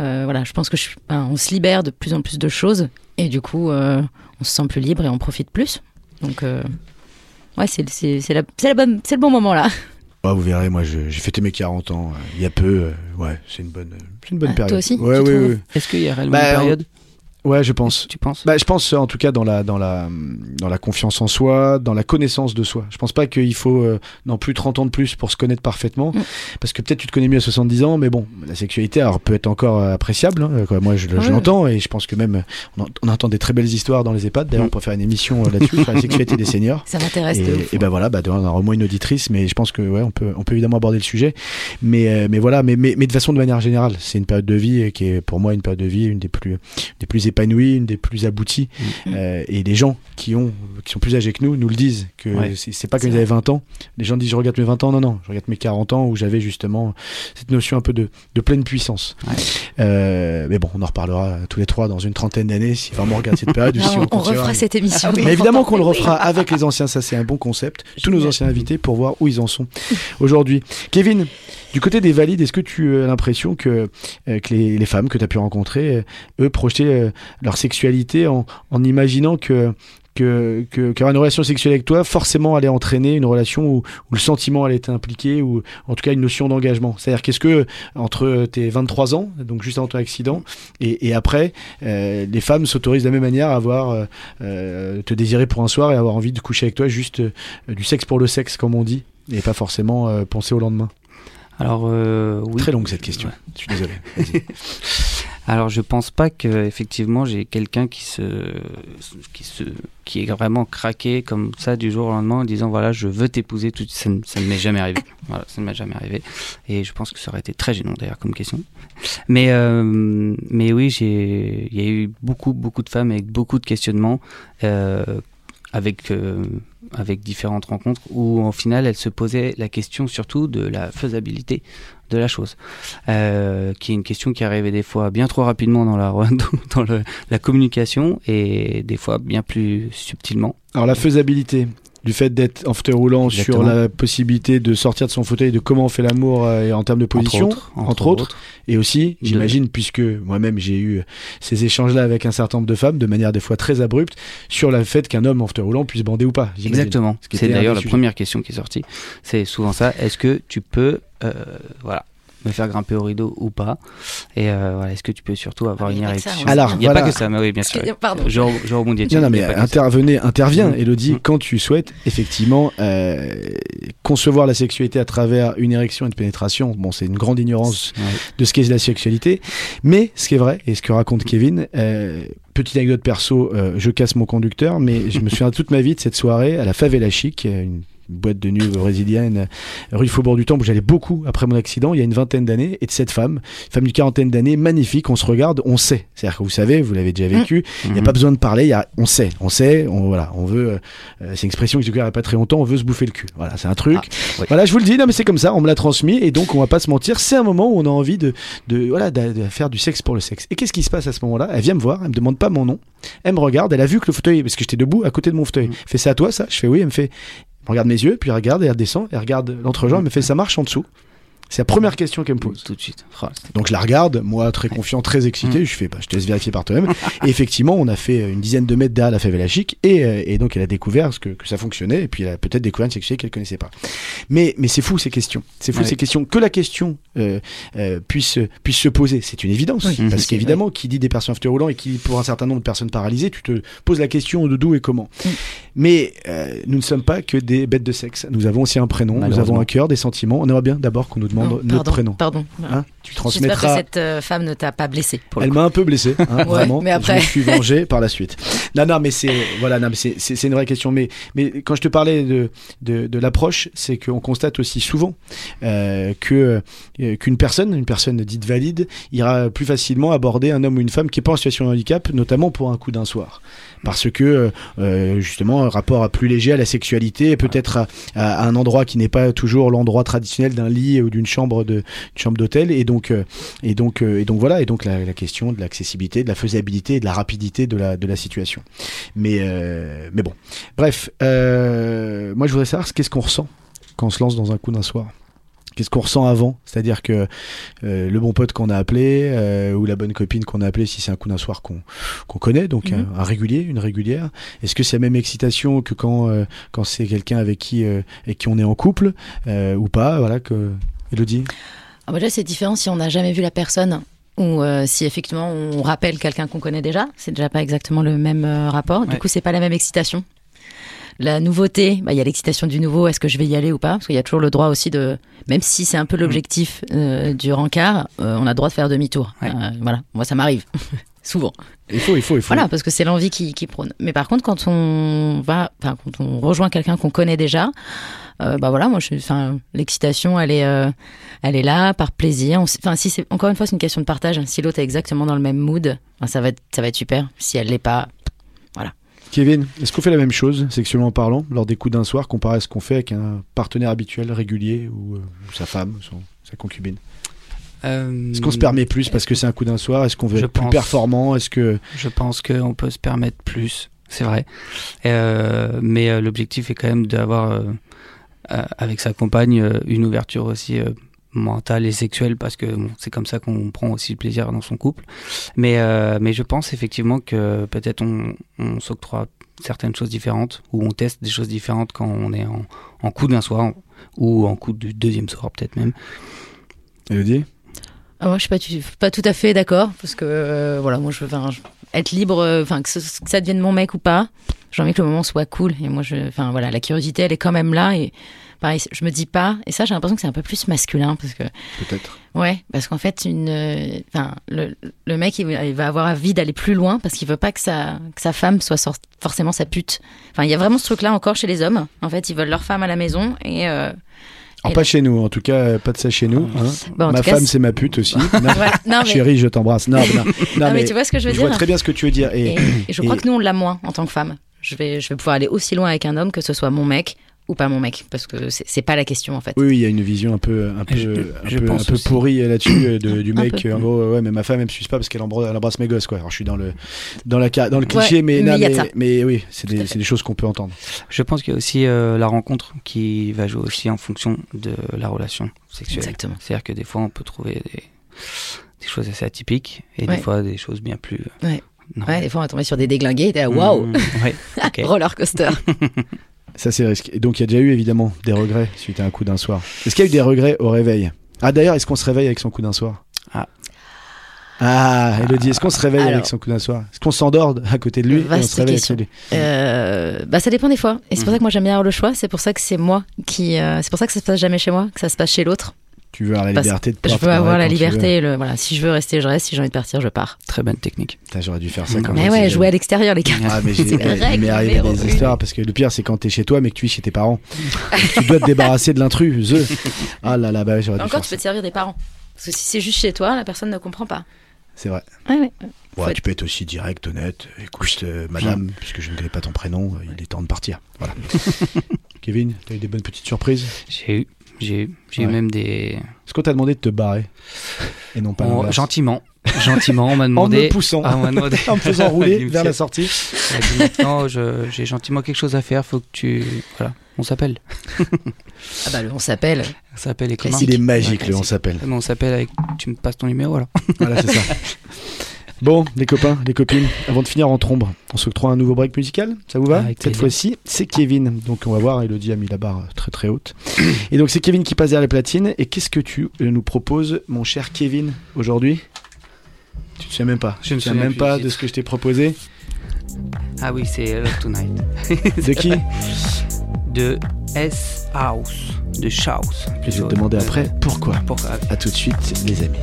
euh, voilà, je pense que je, ben, on se libère de plus en plus de choses et du coup euh, on se sent plus libre et on profite plus. Donc euh, ouais, c'est c'est c'est la c'est la bonne c'est le bon moment là. [laughs] Ah, vous verrez, moi je- j'ai fêté mes 40 ans euh, il y a peu. euh, ouais, c'est une bonne, c'est une bonne Ah, période. toi aussi, Ouais, tu ouais, ouais. Est-ce qu'il y a réellement Bah, une période Ouais, je pense. Tu penses? Bah, je pense euh, en tout cas dans la, dans, la, dans la confiance en soi, dans la connaissance de soi. Je pense pas qu'il faut euh, non plus 30 ans de plus pour se connaître parfaitement. Mm. Parce que peut-être tu te connais mieux à 70 ans, mais bon, la sexualité alors, peut être encore euh, appréciable. hein, quoi. Moi, je, l'entends et je pense que même on, en- on entend des très belles histoires dans les EHPAD. D'ailleurs, Mm. on peut faire une émission là-dessus sur la sexualité des seniors. Ça m'intéresse Et, ben voilà, bah, on aura au moins une auditrice, mais je pense que ouais, on peut, on peut évidemment aborder le sujet. Mais, euh, mais voilà, mais, mais, mais de façon de manière générale, c'est une période de vie qui est pour moi une période de vie une des plus, des plus épanouies, une des plus abouties. Mm. Euh, et les gens qui ont, qui sont plus âgés que nous, nous le disent que Ouais. c'est pas quand ils avaient 20 ans. Les gens disent je regarde mes 20 ans, non non, je regarde mes 40 ans où j'avais justement cette notion un peu de, de pleine puissance. Ouais. Euh, mais bon, on en reparlera tous les trois dans une trentaine d'années si vraiment on regarde cette période. ou Ah, si on, on refera cette émission. Mais évidemment qu'on le refera avec les anciens, ça c'est un bon concept. Tous nos anciens invités pour voir où ils en sont aujourd'hui. Kevin, du côté des valides, est-ce que tu as l'impression que, euh, les, femmes que tu as pu rencontrer, euh, eux, projetaient euh, leur sexualité en, imaginant que une relation sexuelle avec toi, forcément, allait entraîner une relation où, le sentiment allait être impliqué, ou en tout cas une notion d'engagement? C'est-à-dire qu'est-ce que, entre tes 23 ans, donc juste avant ton accident, et, après, les femmes s'autorisent de la même manière à avoir, te désirer pour un soir et avoir envie de coucher avec toi juste du sexe pour le sexe, comme on dit, et pas forcément penser au lendemain? Alors, euh, oui. Très longue cette question. Ouais. Je suis désolé. [laughs] Alors, je pense pas que effectivement j'ai quelqu'un qui se, qui se, qui est vraiment craqué comme ça du jour au lendemain en disant voilà je veux t'épouser. Tout ça, ne- ça ne m'est jamais arrivé. [laughs] Voilà, ça ne m'est jamais arrivé. Et je pense que ça aurait été très gênant d'ailleurs comme question. Mais, euh, mais oui, j'ai, il y a eu beaucoup, beaucoup de femmes avec beaucoup de questionnements, euh, avec, euh, avec différentes rencontres où au final elles se posaient la question surtout de la faisabilité de la chose, euh, qui est une question qui arrivait des fois bien trop rapidement dans la [laughs] dans le, la communication et des fois bien plus subtilement. Alors la faisabilité du fait d'être en fauteuil roulant sur la possibilité de sortir de son fauteuil, de comment on fait l'amour euh, en termes de position, entre autres, entre autres. Et aussi, j'imagine, puisque moi-même j'ai eu ces échanges-là avec un certain nombre de femmes, de manière des fois très abrupte, sur le fait qu'un homme en fauteuil roulant puisse bander ou pas. Exactement. C'est d'ailleurs la sujets. première question qui est sortie. C'est souvent ça. Est-ce que tu peux, euh, voilà, me faire grimper au rideau ou pas Et euh, voilà, est-ce que tu peux surtout avoir Ah, une ça, érection hein. Alors, il n'y a voilà. pas que ça, mais oui, bien sûr. [laughs] Pardon. Je, je rebondis. Non, mais intervenez, interviens, Mm. Elodie, Mm. quand tu souhaites effectivement euh, concevoir la sexualité à travers une érection et une pénétration. Bon, c'est une grande ignorance Ouais. de ce qu'est la sexualité. Mais ce qui est vrai, et ce que raconte Kevin, euh, petite anecdote perso, euh, je casse mon conducteur, mais je me souviens toute ma vie de cette soirée à la Favela Chic, euh, une boîte de nuit brésilienne, euh, rue du Faubourg du Temple, où j'allais beaucoup après mon accident, il y a une vingtaine d'années, et de cette femme, femme d'une quarantaine d'années, magnifique, on se regarde, on sait. C'est-à-dire que vous savez, vous l'avez déjà vécu, il n'y a Mhm. pas besoin de parler, y a, on sait, on sait, on, voilà, on veut, euh, euh, c'est une expression que j'ai il n'y a pas très longtemps, on veut se bouffer le cul. Voilà, c'est un truc. Ah, oui. Voilà, je vous le dis, non mais c'est comme ça, on me l'a transmis, et donc on va pas se mentir, c'est un moment où on a envie de, de voilà, de, de faire du sexe pour le sexe. Et qu'est-ce qui se passe à ce moment-là? Elle vient me voir, elle me demande pas mon nom, elle me regarde, elle a vu que le fauteuil, parce que j'étais debout à côté de mon fauteuil, Mhm. fait ça à toi ça? Je fais oui, elle me fait, regarde mes yeux, puis elle regarde, et elle descend, elle regarde l'entrejambe, elle me fait ça marche en dessous. C'est la première question qu'elle me pose. Tout de suite. Oh, Donc je la regarde, moi très confiant, très excité, je fais bah, je te laisse vérifier par toi-même. [laughs] et effectivement, on a fait une dizaine de mètres derrière la chic et, euh, et donc elle a découvert ce que, que ça fonctionnait et puis elle a peut-être découvert une sexualité qu'elle connaissait pas. Mais mais c'est fou ces questions, c'est fou Ouais. ces questions que la question euh, euh, puisse puisse se poser, c'est une évidence Oui, parce qu'évidemment qui dit des personnes roulant et qui pour un certain nombre de personnes paralysées, tu te poses la question de d'où et comment. Mm. Mais euh, nous ne sommes pas que des bêtes de sexe. Nous avons aussi un prénom, nous avons un cœur, des sentiments. On aimerait bien d'abord qu'on nous demande demande Non, notre pardon, prénom. Pardon. Hein tu J'espère que transmettras. cette euh, femme ne t'a pas blessé. Pour Elle m'a un peu blessé, hein, [laughs] Ouais, vraiment. mais après- Je me suis [laughs] vengé par la suite. Non, non, mais c'est voilà, non, mais c'est c'est- c'est une vraie question. Mais mais quand je te parlais de de, de l'approche, c'est qu'on constate aussi souvent euh, que euh, qu'une personne, une personne dite valide, ira plus facilement aborder un homme ou une femme qui est pas en situation de handicap, notamment pour un coup d'un soir, parce que euh, justement un rapport à plus léger à la sexualité, et peut-être à, à un endroit qui n'est pas toujours l'endroit traditionnel d'un lit ou d'une chambre de une chambre d'hôtel, et donc euh, et donc, euh, et donc voilà, et donc la, la question de l'accessibilité, de la faisabilité et de la rapidité de la, de la situation. Mais, euh, mais bon, bref, moi je voudrais savoir qu'est-ce qu'on ressent quand on se lance dans un coup d'un soir? Qu'est-ce qu'on ressent avant? C'est-à-dire que euh, le bon pote qu'on a appelé euh, ou la bonne copine qu'on a appelé si c'est un coup d'un soir qu'on connaît, donc Mhm. un, un régulier, une régulière. Est-ce que c'est la même excitation que quand euh, quand c'est quelqu'un avec qui avec qui on est en couple ou pas? Voilà que Elodie. Ah bah déjà, c'est différent si on n'a jamais vu la personne ou euh, si effectivement on rappelle quelqu'un qu'on connaît déjà. C'est déjà pas exactement le même euh, rapport. Du Ouais. coup, c'est pas la même excitation. La nouveauté, bah, il y a l'excitation du nouveau. Est-ce que je vais y aller ou pas? Parce qu'il y a toujours le droit aussi de, même si c'est un peu l'objectif euh, du rencard, on a le droit de faire demi-tour. Ouais. Voilà, moi ça m'arrive [laughs] souvent. Il faut, il faut, il faut. Voilà, parce que c'est l'envie qui, qui prône. Mais par contre, quand on va, enfin, quand on rejoint quelqu'un qu'on connaît déjà, bah voilà, moi, je, enfin, l'excitation, elle est, euh, elle est là par plaisir. Enfin, si c'est encore une fois, c'est une question de partage. Si l'autre est exactement dans le même mood, ben, ça va être, ça va être super. Si elle l'est pas, Kevin, est-ce qu'on fait la même chose, sexuellement parlant, lors des coups d'un soir, comparé à ce qu'on fait avec un partenaire habituel, régulier, ou, euh, ou sa femme, son- sa concubine? Euh, Est-ce qu'on se permet plus parce que c'est un coup d'un soir? Est-ce qu'on veut être plus performant? Est-ce que Je pense qu'on peut se permettre plus, c'est vrai. Euh, mais euh, l'objectif est quand même d'avoir, euh, euh, avec sa compagne, euh, une ouverture aussi euh, mentale et sexuelle, parce que c'est comme ça qu'on prend aussi le plaisir dans son couple. Mais, euh, mais je pense effectivement que peut-être on, on s'octroie certaines choses différentes, ou on teste des choses différentes quand on est en, en coup d'un soir, ou en coup du deuxième soir peut-être même. Elodie? Ah, moi, je suis pas, pas tout à fait d'accord parce que euh, voilà, moi, je veux être libre, euh, enfin que, ça devienne mon mec ou pas. J'ai envie que le moment soit cool et moi, enfin voilà, la curiosité, elle est quand même là et pareil, je me dis pas. Et ça, j'ai l'impression que c'est un peu plus masculin parce que Peut-être. ouais, parce qu'en fait, une, euh, enfin le, le mec, il, va- il va avoir envie d'aller plus loin parce qu'il veut pas que sa que sa femme soit forcément sa pute. Enfin, il y a vraiment ce truc-là encore chez les hommes. En fait, ils veulent leur femme à la maison et euh, Alors, Et pas chez nous, en tout cas, pas de ça chez nous. hein. Bon, Ma femme, c'est- ma pute aussi. [laughs] Non, voilà. non mais, Chérie, je t'embrasse. Non, mais tu vois ce que je veux je dire vois très bien ce que tu veux dire. Et, Et, et je crois que nous, on l'a moins en tant que femme. Je vais, je vais pouvoir aller aussi loin avec un homme que ce soit mon mec ou pas mon mec, parce que c'est pas la question en fait. Oui, il y a une vision un peu, un peu, Je- un je peu, un peu pourrie euh, là-dessus euh, [coughs] du mec. euh, En gros, ouais, mais ma femme, elle me suce pas parce qu'elle embrasse, elle embrasse mes gosses, quoi. Alors, je suis dans le, dans la, dans le cliché, Ouais, mais, mais non, mais, mais oui, c'est des, des choses qu'on peut entendre. Je pense qu'il y a aussi euh, la rencontre qui va jouer aussi en fonction de la relation sexuelle. Exactement. C'est-à-dire que des fois, on peut trouver des, des choses assez atypiques et Ouais. des fois des choses bien plus. Ouais. Ouais, des fois on va tomber sur des déglingués, et t'es là, waouh, Mmh, ouais, [laughs] ok. roller coaster. [laughs] Ça, c'est risque. Et donc, il y a déjà eu évidemment des regrets suite à un coup d'un soir. Est-ce qu'il y a eu des regrets au réveil? Ah, d'ailleurs, est-ce qu'on se réveille avec son coup d'un soir? Ah. Ah, Elodie, est-ce qu'on se réveille Alors. avec son coup d'un soir? Est-ce qu'on s'endort à côté de lui et on se réveille question. avec celui Euh, bah ça dépend des fois. Et c'est pour Mhm. ça que moi j'aime bien avoir le choix. C'est pour ça que c'est moi qui, euh, c'est pour ça que ça se passe jamais chez moi, que ça se passe chez l'autre. Tu veux avoir la Parce- liberté de Je veux avoir la tu liberté. Le, voilà, si je veux rester, je reste. Si j'ai envie de partir, je pars. Très bonne technique. J'aurais dû faire ça quand Mais j'étais ouais, jouer à l'extérieur, les gars. Ah, mais [laughs] j'ai- arrivé des histoires parce que le pire c'est quand t'es chez toi mais que tu es chez tes parents. tu dois te débarrasser de l'intrus. Ah là là, bah j'aurais dû Encore, faire tu ça. peux te servir des parents. Parce que si c'est juste chez toi, la personne ne comprend pas. C'est vrai. Ouais, ouais. Tu peux être aussi direct, honnête. Écoute, euh, madame, puisque je ne connais pas ton prénom, euh, il est temps de partir. Voilà. [laughs] Kevin, t'as eu des bonnes petites surprises? J'ai eu, j'ai Ouais. même des. Est-ce qu'on t'a demandé de te barrer Et non pas On- gentiment, gentiment, on m'a [laughs] En demandé. me poussant, Ah, on m'a demandé. [laughs] en me faisant [laughs] rouler vers la sortie. dit, Maintenant, j'ai gentiment quelque chose à faire, faut que tu. Voilà, on s'appelle. Ah bah le on s'appelle. On s'appelle et comment Il est magique, Ouais, le on s'appelle. On s'appelle avec. Tu me passes ton numéro alors Voilà, c'est ça. Bon, les copains, les copines, avant de finir en trombe, on s'octroie un nouveau break musical Ça vous va Avec Cette fois-ci, c'est Kevin. Donc on va voir, Elodie a mis la barre très très haute. Et donc c'est Kevin qui passe derrière les platines. Et qu'est-ce que tu euh, nous proposes, mon cher Kevin, aujourd'hui? Tu te souviens même pas Je me te souviens souviens même pas de ce que je t'ai proposé Ah oui, c'est Love Tonight. [laughs] De qui? De S House. de Chaos. Je vais te demander après pourquoi. Pourquoi? À tout de suite, les amis.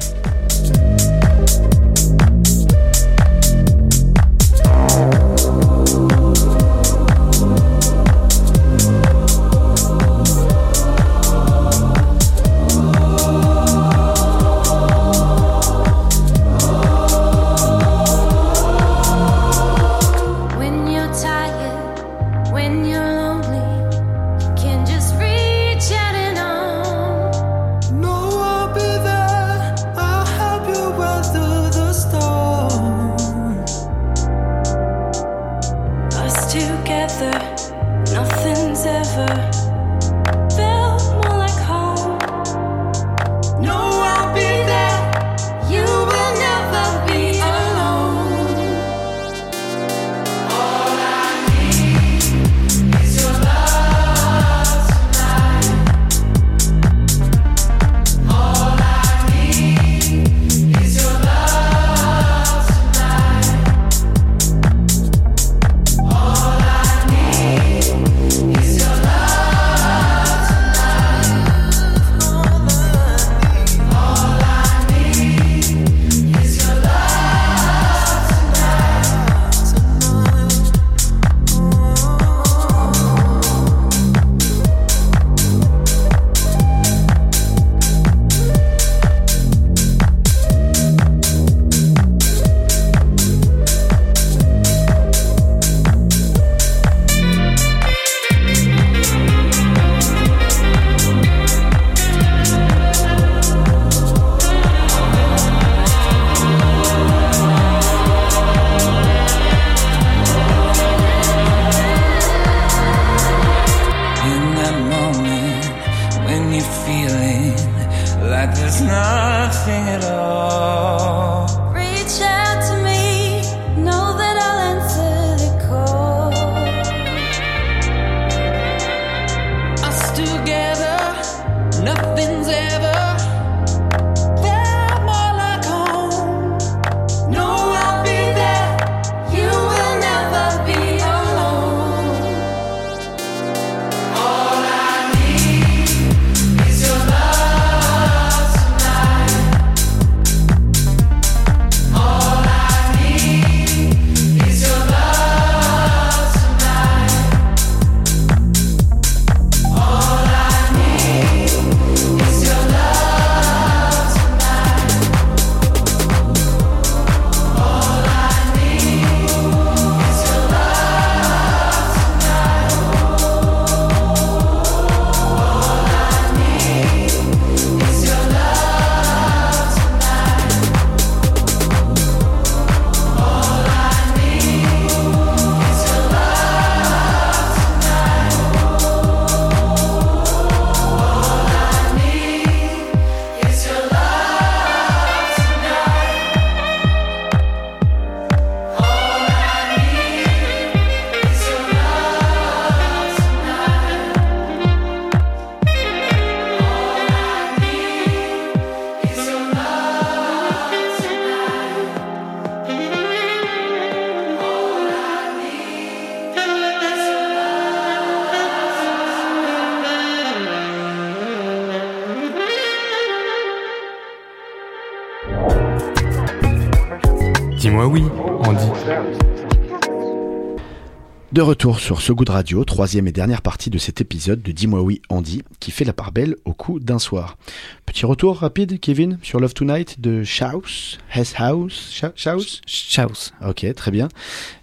De retour sur ce goût de radio, troisième et dernière partie de cet épisode de Dis-moi oui, Andy, qui fait la part belle au coup d'un soir. Petit retour rapide, Kevin, sur Love Tonight de Schaus, Hess House, Schaus. Ok, très bien.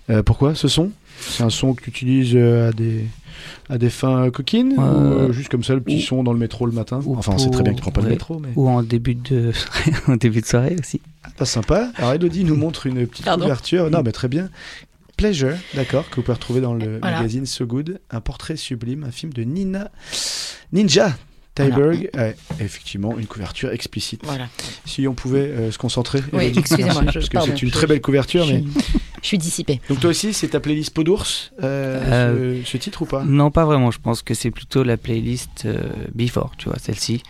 Euh, pourquoi ce son? C'est un son que tu utilises euh, à des, à des fins coquines Euh, Ou euh, juste comme ça, le petit ou- son dans le métro le matin? Enfin, on sait très bien que tu prends pas le métro, mais... Ou en début de, [laughs] en début de soirée aussi. Pas sympa. Alors, Elodie nous montre une petite Pardon. couverture. Non, mais très bien. Pleasure, d'accord, que vous pouvez retrouver dans le Voilà. magazine So Good. Un portrait sublime, un film de Nina Ninja Tyberg. Ouais, effectivement, une couverture explicite. Voilà. Si on pouvait euh, se concentrer. Oui, Elodie. excusez-moi, Merci, je- Parce que pardon, c'est une je- très belle couverture. je, Mais... je suis dissipée. Donc, toi aussi, c'est ta playlist Peau d'ours, euh, ce, ce titre ou pas? Non, pas vraiment. Je pense que c'est plutôt la playlist euh, Before, tu vois, celle-ci.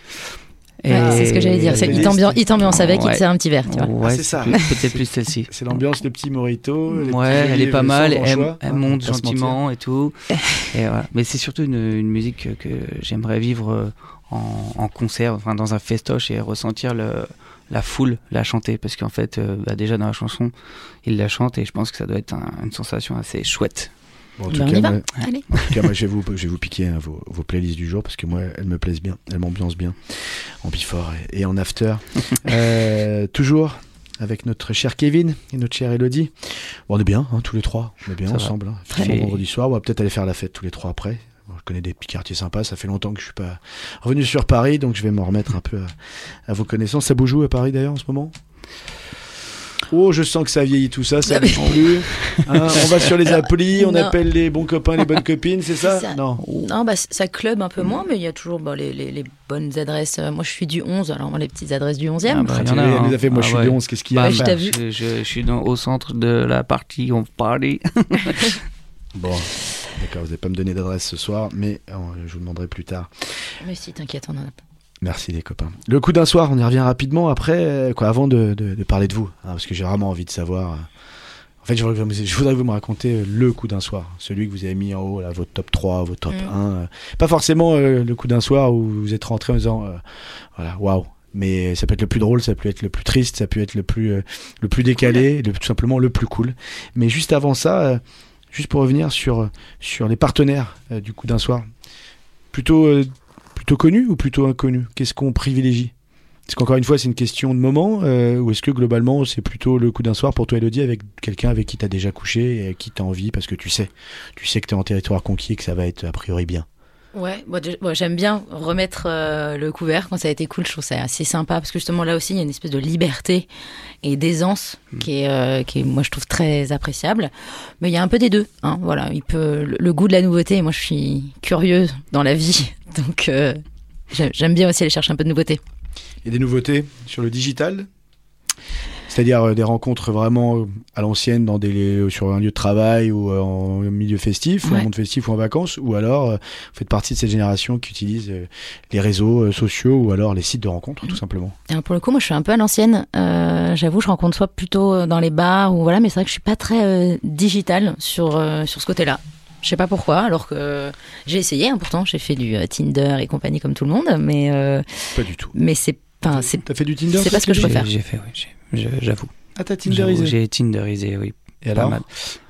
Et- Ouais, c'est ce que j'allais dire. C'est- Il t'ambiance, il t'ambiance avec, il te sert un petit verre, tu vois. Ouais, Ah, c'est ça. plus- [laughs] Peut-être plus celle-ci. C'est l'ambiance, le petit morito. les Ouais, petits elle est pas mal, elle, hein, monte gentiment et tout. [laughs] et voilà. Mais c'est surtout une, une musique que, j'aimerais vivre euh, en, en concert, enfin dans un festoche et ressentir le, la foule la chanter. Parce qu'en fait, euh, bah, déjà dans la chanson, il la chante et je pense que ça doit être un- une sensation assez chouette. Bon, en, tout cas, moi, Allez. en tout cas, moi, je vais vous, je vais vous piquer hein, vos, vos playlists du jour parce que moi, elles me plaisent bien, elles m'ambiancent bien en before et, et en after. [laughs] Euh, toujours avec notre cher Kevin et notre chère Elodie. Bon, on est bien, hein, tous les trois, on est bien Ça ensemble. hein. Très vendredi soir, on va peut-être aller faire la fête tous les trois après. Bon, je connais des petits quartiers sympas, ça fait longtemps que je suis pas revenu sur Paris, donc je vais m'en remettre un peu à, à vos connaissances. Ça bouge où à Paris d'ailleurs en ce moment? Oh, je sens que ça vieillit tout ça, ça bouge plus. Hein, on va sur les applis, on Non. appelle les bons copains, les bonnes copines, c'est ça, Ça- Non. Non, bah, ça club un peu moins, mais il y a toujours bah, les, les- les bonnes adresses. Euh, Moi, je suis du 11, alors moi, les petites adresses du 11e. Ah bah, Ah, il y en a, elle hein. nous a fait, moi je Ah suis ouais. de 11, qu'est-ce qu'il y a Bah, je vu. Je, je- je suis dans- au centre de la partie on party. [laughs] Bon, d'accord, vous n'allez pas me donner d'adresse ce soir, mais euh, je vous demanderai plus tard. Mais si, t'inquiète, on en a pas. Merci les copains. Le coup d'un soir, on y revient rapidement après, euh, quoi, avant de, de- de parler de vous, hein, parce que j'ai vraiment envie de savoir. euh, En fait, je voudrais, que vous- je voudrais que vous me raconter euh, le coup d'un soir, celui que vous avez mis en haut, là, votre top 3, votre top Mm. 1. euh, Pas forcément euh, le coup d'un soir où vous êtes rentré en disant, euh, voilà, waouh. Mais ça peut être le plus drôle, ça peut être le plus triste, ça peut être le plus, euh, le plus décalé, le- tout simplement le plus cool. Mais juste avant ça, juste pour revenir sur, sur les partenaires du coup d'un soir, plutôt, plutôt connus ou plutôt inconnus Qu'est-ce qu'on privilégie? Est-ce qu'encore une fois, c'est une question de moment euh, ou est-ce que globalement, c'est plutôt le coup d'un soir pour toi, Elodie, avec quelqu'un avec qui tu déjà couché et qui tu as envie parce que tu sais, tu sais que tu en territoire conquis et que ça va être a priori bien? Ouais, moi, j'aime bien remettre euh, le couvert quand ça a été cool. Je trouve ça assez sympa parce que justement là aussi il y a une espèce de liberté et d'aisance qui est, euh, qui est, moi je trouve très appréciable. Mais il y a un peu des deux. Hein, voilà, il peut le, le goût de la nouveauté. Moi je suis curieuse dans la vie, [laughs] donc euh, j'aime bien aussi aller chercher un peu de nouveauté. A des nouveautés sur le digital? C'est-à-dire euh, des rencontres vraiment euh, à l'ancienne dans des sur un lieu de travail ou euh, en milieu festif, ou en monde festif ou en vacances, ou alors euh, vous faites partie de cette génération qui utilise euh, les réseaux euh, sociaux ou alors les sites de rencontres tout simplement. Alors pour le coup, moi je suis un peu à l'ancienne. Euh, J'avoue, je rencontre soit plutôt dans les bars ou voilà, mais c'est vrai que je suis pas très euh, digitale sur euh, sur ce côté-là. Je sais pas pourquoi, alors que j'ai essayé. hein, pourtant, j'ai fait du euh, Tinder et compagnie comme tout le monde, mais euh, Pas du tout. mais c'est enfin c'est T'as fait du Tinder c'est pas ce que je Sylvie préfère. J'ai fait, oui, je- j'avoue. Ah t'as Tinderisé. J'ai Tinderisé, oui. Et pas alors mal.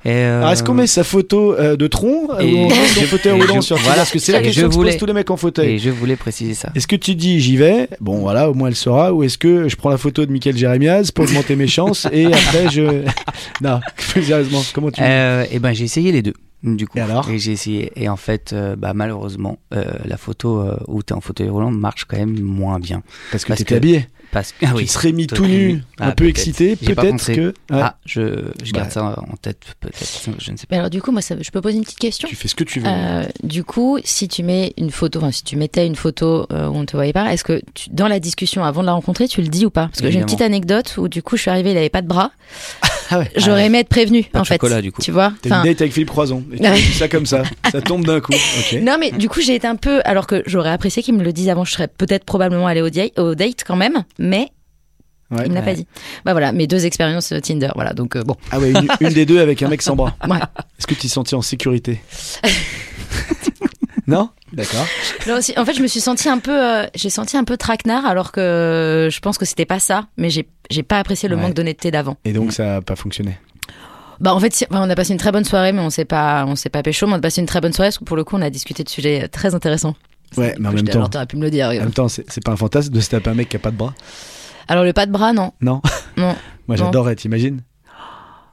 Et, euh, Alors, est-ce qu'on met sa photo euh, de tronc euh, Et- ou son [laughs] et- fauteuil et roulant je- sur Tinder? voilà. Parce que c'est la Et question je que se voulais- tous les mecs en fauteuil. Et je voulais préciser ça. Est-ce que tu dis j'y vais? Bon voilà, au moins elle saura. Ou est-ce que je prends la photo de Michael Jérémiaz pour augmenter mes chances et après je. [laughs] Non, plus sérieusement, comment tu. Euh, et ben j'ai essayé les deux. Du coup, Et alors? J'ai essayé. Et en fait, euh, bah, malheureusement, euh, la photo euh, où tu es en fauteuil roulant marche quand même moins bien. Parce que t'étais que- habillé. Parce que, ah tu oui, te serais mis tout nu, mis. un Ah, peu excité. Peut-être que. ouais, Ah, je, je garde Bah. ça en tête, peut-être. Je ne sais pas. Mais alors du coup, moi, ça, je peux poser une petite question? Tu fais ce que tu veux. Euh, du coup, si tu mets une photo, enfin si tu mettais une photo euh, où on te voyait pas, est-ce que tu- dans la discussion avant de la rencontrer, tu le dis ou pas? Parce que j'ai une petite anecdote où du coup, je suis arrivée, il avait pas de bras. [laughs] Ah ouais. J'aurais aimé être prévenue Pas en de fait. chocolat, du coup. Tu vois T'as une Enfin, date avec Philippe Croison. Et tu dis ça comme ça. [laughs] Ça tombe d'un coup. Non, mais du coup, j'ai été un peu. Alors que j'aurais apprécié qu'il me le dise avant, je serais peut-être probablement allée au, dia- au date quand même, mais Ouais. il me l'a Ouais. pas dit. Bah voilà, mes deux expériences euh, Tinder. Voilà, donc euh, bon. Ah ouais, une, une des deux avec un mec sans bras. [laughs] Ouais. Est-ce que tu t'es senti en sécurité? [laughs] Non D'accord. En fait, je me suis sentie un peu. euh, j'ai senti un peu traquenard, alors que je pense que c'était pas ça, mais j'ai pas apprécié le Ouais. manque d'honnêteté d'avant. Et donc ça n'a pas fonctionné. Bah en fait, on a passé une très bonne soirée, mais on s'est pas, on s'est pas pécho, mais on a passé une très bonne soirée parce que pour le coup, on a discuté de sujets euh, très intéressants. Ouais, mais en même temps. Alors t'aurais pu me le dire. En même temps, c'est pas un fantasme de se taper un mec qui a pas de bras Alors le pas de bras, non, Non non. [laughs] Moi j'adorerais, t'imagines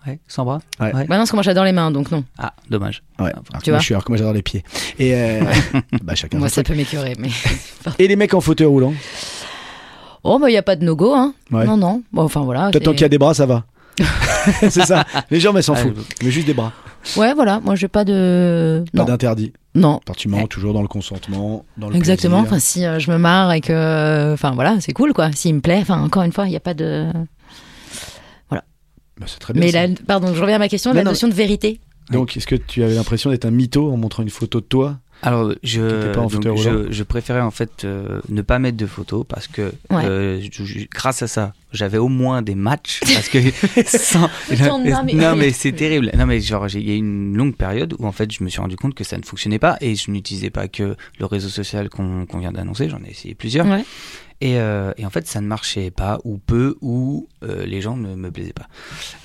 Ouais, sans bras Ouais. Bah non, parce que moi j'adore les mains, donc non. Ah, dommage. Ouais. Alors que Tu moi, vois je suis alors que moi j'adore les pieds. Et euh, [laughs] bah chacun. Moi ça truc. peut m'écœurer, mais. [laughs] Et les mecs en fauteuil roulant Oh bah y a pas de no go, hein. Ouais. Non non. Bon enfin voilà. Toi tant qu'il y a des bras, ça va. [laughs] c'est ça. Les gens, mais s'en Ah, foutent. je- Mais juste des bras. Ouais voilà. Moi j'ai pas de. Pas Non. d'interdit. Non. Appartement, toujours dans le consentement, dans le Exactement. plaisir. Enfin si euh, je me marre et que, enfin voilà, c'est cool quoi. S'il me plaît. Enfin encore une fois, il y a pas de. Bah, c'est très bien. Mais ça. la, pardon, je reviens à ma question. Non, la non, notion de vérité. Donc, est-ce que tu avais l'impression d'être un mytho en montrant une photo de toi Alors, je, T'étais pas en donc, je, je préférais en fait euh, ne pas mettre de photos parce que Ouais. euh, je- je- grâce à ça, j'avais au moins des matchs parce que [laughs] sans- non, mais- non mais c'est terrible. Non mais genre j'ai- il y a eu une longue période où en fait je me suis rendu compte que ça ne fonctionnait pas et je n'utilisais pas que le réseau social qu'on vient d'annoncer, j'en ai essayé plusieurs. Ouais. Et, euh, et en fait, ça ne marchait pas, ou peu, ou euh, les gens ne me plaisaient pas.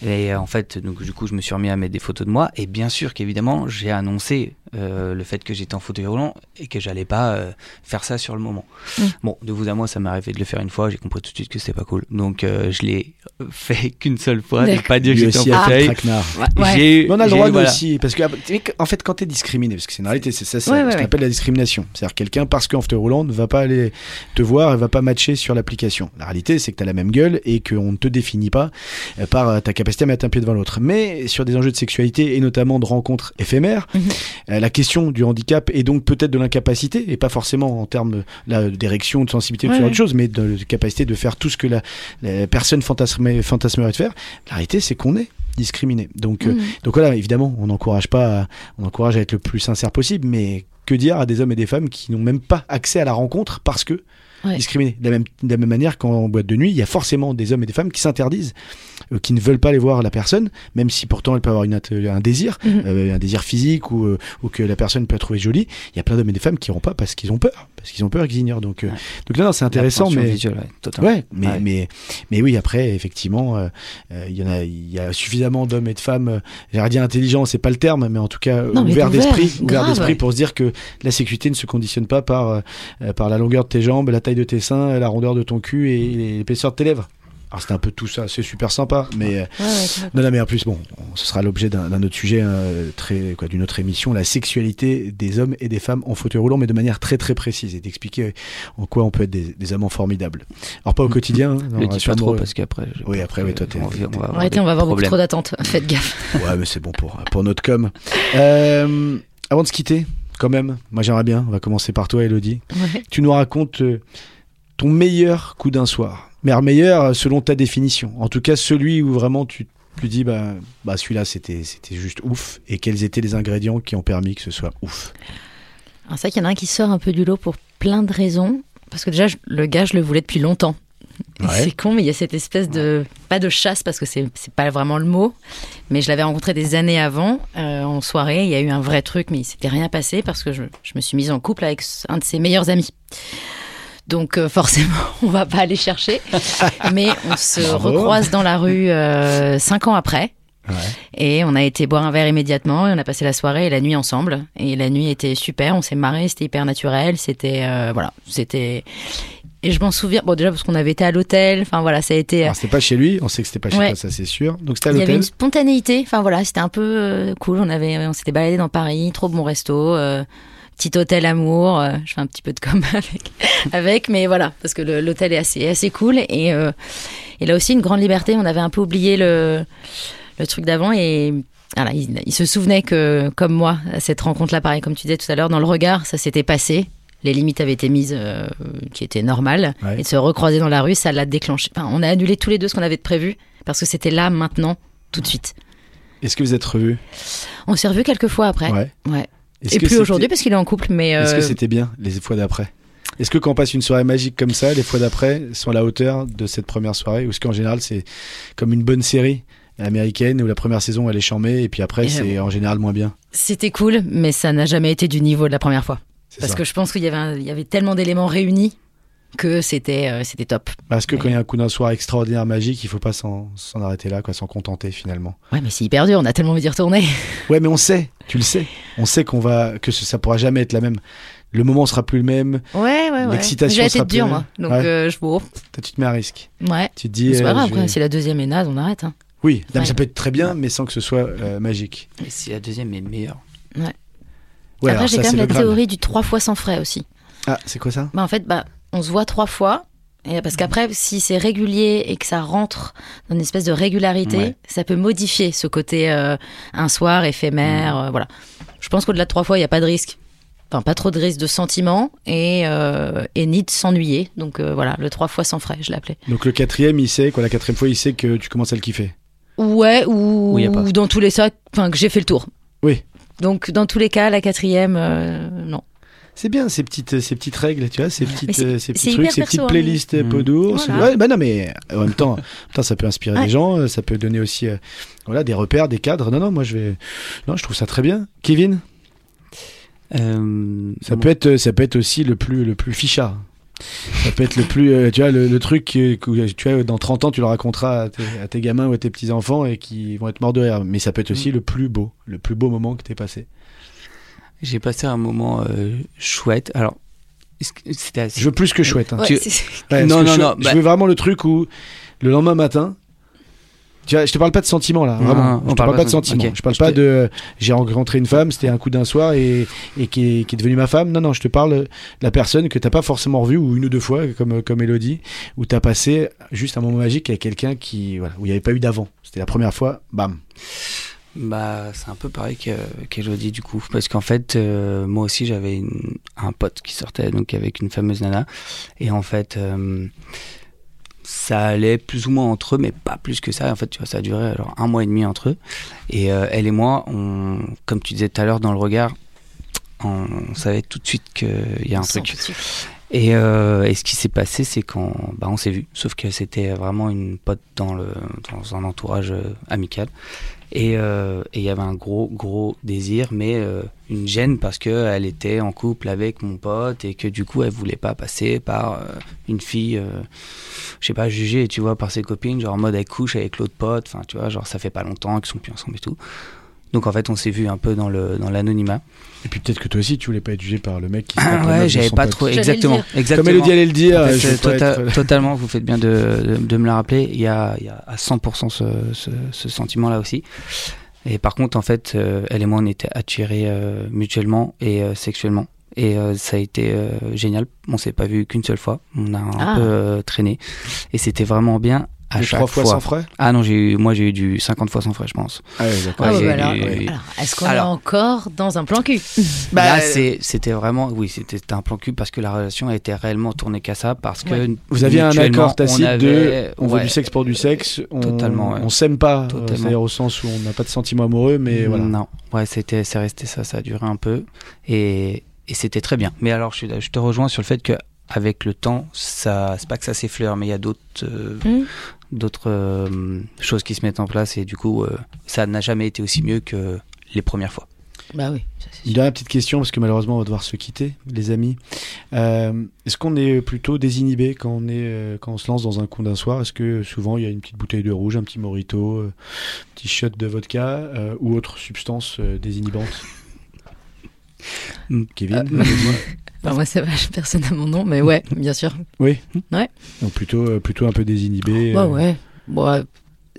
Et euh, en fait, donc, du coup, je me suis remis à mettre des photos de moi. Et bien sûr qu'évidemment, j'ai annoncé euh, le fait que j'étais en fauteuil roulant et que j'allais pas euh, faire ça sur le moment. Mm. Bon, de vous à moi, ça m'est arrivé de le faire une fois. J'ai compris tout de suite que c'était pas cool. Donc, euh, je l'ai fait [laughs] qu'une seule fois. J'ai D'accord. pas dit que j'étais en fauteuil. Ouais. On a le droit voilà. aussi, parce que ah, en fait, quand t'es discriminé, parce que c'est une réalité, c'est ça, c'est Ouais, ce ouais, qu'on ouais. appelle la discrimination. C'est-à-dire quelqu'un parce qu'en fauteuil roulant ne va pas aller te voir, et va pas matcher sur l'application. La réalité, c'est que t'as la même gueule et qu'on ne te définit pas par ta capacité à mettre un pied devant l'autre. Mais sur des enjeux de sexualité et notamment de rencontres éphémères, Mhm. La question du handicap et donc peut-être de l'incapacité, et pas forcément en termes d'érection, de sensibilité, ou Ouais, ce genre ouais. de choses, mais de, de capacité de faire tout ce que la, la personne fantasmerait, fantasmerait de faire. La réalité, c'est qu'on est discriminé. Donc, euh, Mhm. donc voilà, évidemment, on n'encourage pas, à- on encourage à être le plus sincère possible, mais que dire à des hommes et des femmes qui n'ont même pas accès à la rencontre parce que Ouais. discriminés. De la, même, de la même manière qu'en boîte de nuit, il y a forcément des hommes et des femmes qui s'interdisent, euh, qui ne veulent pas aller voir la personne, même si pourtant elle peut avoir une, int- un désir, Mhm. euh, un désir physique ou, euh, ou que la personne peut trouver jolie. Il y a plein d'hommes et des femmes qui n'iront pas parce qu'ils ont peur, parce qu'ils ont peur et qu'ils ignorent. Donc, euh, Ouais. donc non, non, c'est intéressant, mais visuelle, ouais, mais, mais, mais oui, après, effectivement, euh, euh, il y en a, il y a suffisamment d'hommes et de femmes, euh, j'allais dire intelligents, c'est pas le terme, mais en tout cas, euh, Non, d'ouverts, d'esprit, ouverts grave, d'esprit pour se dire que la sécurité ne se conditionne pas par, euh, euh, par la longueur de tes jambes, la taille de tes seins, la rondeur de ton cul et l'épaisseur de tes lèvres. Alors c'est un peu tout ça, c'est super sympa, mais euh, Ouais, ouais, grave. non, non, mais en plus, bon, on- ce sera l'objet d'un autre sujet, euh, très, quoi, d'une autre émission, la sexualité des hommes et des femmes en fauteuil roulant, mais de manière très très précise et d'expliquer en quoi on peut être des, des amants formidables. Alors pas au quotidien, hein, non, Le dis pas rassure-moi. trop parce qu'après. je Oui, après, oui, toi, t'es- on on va on va avoir beaucoup problèmes. trop d'attentes. Faites gaffe. Ouais, mais c'est bon pour, pour notre com. Euh, avant de se quitter, quand même, moi j'aimerais bien, on va commencer par toi, Elodie. Ouais. Tu nous racontes euh, ton meilleur coup d'un soir. Mais meilleur euh, selon ta définition. En tout cas, celui où vraiment tu tu dis, bah, bah celui-là c'était c'était juste ouf. Et quels étaient les ingrédients qui ont permis que ce soit ouf? Alors, c'est vrai qu'il y en a un qui sort un peu du lot pour plein de raisons. Parce que déjà, le gars, je le voulais depuis longtemps. Ouais. C'est con, mais il y a cette espèce de. Pas de chasse, parce que c'est c'est pas vraiment le mot. Mais je l'avais rencontré des années avant, euh, en soirée. Il y a eu un vrai truc, mais il s'était rien passé parce que je, je me suis mise en couple avec un de ses meilleurs amis. Donc, euh, forcément, [laughs] on va pas aller chercher. [laughs] mais on se Bravo. recroise dans la rue euh, cinq ans après. Ouais. Et on a été boire un verre immédiatement et on a passé la soirée et la nuit ensemble. Et la nuit était super, on s'est marré, c'était hyper naturel, c'était euh, voilà, c'était et je m'en souviens. Bon déjà parce qu'on avait été à l'hôtel, enfin voilà, ça a été. Alors c'était pas chez lui, on sait que c'était pas chez Ouais. toi, ça c'est sûr. Donc c'était à il y avait l'hôtel. une spontanéité, enfin voilà, c'était un peu euh, cool. On avait, on s'était baladé dans Paris, trop bon resto, euh, petit hôtel amour. euh, je fais un petit peu de com [laughs] avec, avec, mais voilà, parce que le- l'hôtel est assez, assez cool et euh, et là aussi une grande liberté. On avait un peu oublié le le truc d'avant et voilà, il, il se souvenait que, comme moi, cette rencontre-là, pareil, comme tu disais tout à l'heure, dans le regard, ça s'était passé. Les limites avaient été mises, euh, qui étaient normales. Ouais. Et de se recroiser dans la rue, ça l'a déclenché. Enfin, on a annulé tous les deux ce qu'on avait de prévu parce que c'était là, maintenant, tout de suite. Est-ce que vous êtes revus? On s'est revus quelques fois après. Ouais. Et plus aujourd'hui parce qu'il est en couple, mais. Est-ce euh, que c'était bien les fois d'après? Est-ce que quand on passe une soirée magique comme ça, les fois d'après sont à la hauteur de cette première soirée? Ou est-ce qu'en général c'est comme une bonne série américaine où la première saison elle est chambée et puis après c'est en général moins bien? C'était cool, mais ça n'a jamais été du niveau de la première fois. Parce ça. que je pense qu'il y avait, un- il y avait tellement d'éléments réunis que c'était euh, c'était top. Parce que Mais- quand il y a un coup d'un soir extraordinaire magique, il faut pas s'en arrêter là, quoi, s'en contenter finalement. Ouais, mais c'est hyper dur, on a tellement envie d'y retourner. [laughs] Ouais, mais on sait, tu le sais, on sait qu'on va que ça, ça pourra jamais être la même. Le moment sera plus le même. Ouais, ouais, ouais. L'excitation sera dur, plus- moi. Donc, Ouais. euh, je bon. Toi, tu te mets à risque. Ouais. Tu te dis. C'est pas euh, grave, vais- si la deuxième est naze, on arrête. Hein. Oui, non, mais Ouais. ça peut être très bien, mais sans que ce soit euh, magique. Et si la deuxième est meilleure. Ouais, après, j'ai quand même la théorie du trois fois sans frais aussi. Ah, c'est quoi ça? Bah, en fait, bah, on se voit trois fois. Et parce qu'après, si c'est régulier et que ça rentre dans une espèce de régularité, Ouais. ça peut modifier ce côté euh, un soir éphémère. euh, voilà. Je pense qu'au-delà de trois fois, il n'y a pas de risque. Enfin, pas trop de risque de sentiment et, euh, et ni de s'ennuyer. Donc euh, voilà, le trois fois sans frais, je l'appelais. Donc le quatrième, il sait, quoi, la quatrième fois, il sait que tu commences à le kiffer? Ouais, ou, Ou dans tous les cas, enfin, que j'ai fait le tour. Oui. Donc, dans tous les cas, la quatrième, euh, non. C'est bien ces petites, ces petites règles, tu vois, ces petites, euh, ces petits trucs, ces perso, petites hein. playlists peau d'ours. Voilà. Ouais, bah non, mais en même temps, putain, ça peut inspirer Ouais. des gens, euh, ça peut donner aussi, euh, voilà, des repères, des cadres. Non, non, moi je vais, non, je trouve ça très bien. Kevin, Euh, ça bon, peut être, ça peut être aussi le plus, le plus fichard. Ça peut être le plus, euh, tu vois, le, le truc que, que, tu vois, dans 30 ans, tu le raconteras à tes, à tes gamins ou à tes petits-enfants et qui vont être morts de rire. Mais ça peut être Mm. aussi le plus beau, le plus beau moment que t'aies passé. J'ai passé un moment euh, chouette. Alors, c'était assez. Je veux plus que chouette. hein. Ouais, Tu- c'est- Ouais, Non, que non, je, non, bah- Je veux vraiment le truc où le lendemain matin. Tu vois, je te parle pas de sentiments là, Non, vraiment. on je te parle parle pas de de- sentiments. ok. Je parle Je pas de. J'ai rencontré une femme, c'était un coup d'un soir et, et qui, est, qui est devenue ma femme. Non, non, je te parle de la personne que t'as pas forcément revue ou une ou deux fois, comme, comme Elodie, où t'as passé juste un moment magique avec quelqu'un qui, voilà, où il n'y avait pas eu d'avant. C'était la première fois, bam. Bah, c'est un peu pareil que- qu'Elodie du coup, parce qu'en fait, euh, moi aussi j'avais un pote qui sortait donc avec une fameuse nana, et en fait, euh, ça allait plus ou moins entre eux, mais pas plus que ça. En fait, tu vois, ça a duré alors un mois et demi entre eux, et euh, elle et moi, on, comme tu disais tout à l'heure dans le regard, on, on savait tout de suite qu'il y a un truc. Et, euh, et ce qui s'est passé, c'est qu'on bah, on s'est vu, sauf que c'était vraiment une pote dans, le, dans un entourage euh, amical. Et euh, et il y avait un gros, gros désir, mais euh, une gêne parce qu'elle était en couple avec mon pote et que du coup, elle voulait pas passer par euh, une fille, je sais pas, jugée, tu vois, par ses copines, genre en mode elle couche avec l'autre pote, enfin, tu vois, genre ça fait pas longtemps qu'ils sont plus ensemble et tout. Donc en fait, on s'est vu un peu dans le dans l'anonymat. Et puis peut-être que toi aussi, tu voulais pas être jugé par le mec qui. [laughs] la Ah ouais, j'avais pas pote. trop exactement, dire. exactement. Comme Elodie allait le dire, En fait, je tota- être- totalement, vous faites bien de, de, de me le rappeler. Il y a, il y a à 100% ce, ce, ce sentiment-là aussi. Et par contre, en fait, euh, elle et moi, on était attirés euh, mutuellement et euh, sexuellement. Et euh, ça a été euh, génial. On s'est pas vu qu'une seule fois. On a un Ah. peu euh, traîné. Et c'était vraiment bien à chaque trois fois fois. sans frais Ah non, j'ai eu, moi j'ai eu du 50 fois sans frais, je pense. Ah ouais, d'accord. Ah ouais, bah eu est-ce qu'on est encore dans un plan cul? Bah, Là, euh, c'était vraiment, oui, c'était un plan cul parce que la relation a été réellement tournée qu'à ça parce que Ouais. Vous aviez un accord tacite on de on veut ouais. du sexe pour du sexe, on, Totalement, ouais. on s'aime pas, euh, c'est-à-dire au sens où on n'a pas de sentiments amoureux, mais voilà. Non, ouais, c'était, c'est resté ça, ça a duré un peu et, et c'était très bien. Mais alors, je te rejoins sur le fait que avec le temps, ça, c'est pas que ça s'effleure, mais il y a d'autres, euh, Mm. d'autres euh, choses qui se mettent en place et du coup, euh, ça n'a jamais été aussi mieux que les premières fois. Bah oui, ça, Une dernière petite question, parce que malheureusement on va devoir se quitter, les amis. Euh, Est-ce qu'on est plutôt désinhibé quand on, est, euh, quand on se lance dans un coup d'un soir? Est-ce que souvent il y a une petite bouteille de rouge, un petit morito, euh, un petit shot de vodka euh, ou autre substance euh, désinhibante? Mm. Kevin [laughs] Euh, moi, ça va, personne n'a mon nom, mais ouais, bien sûr. Oui Ouais. Donc plutôt, euh, plutôt un peu désinhibé. Bah euh, ouais. Bon, ouais.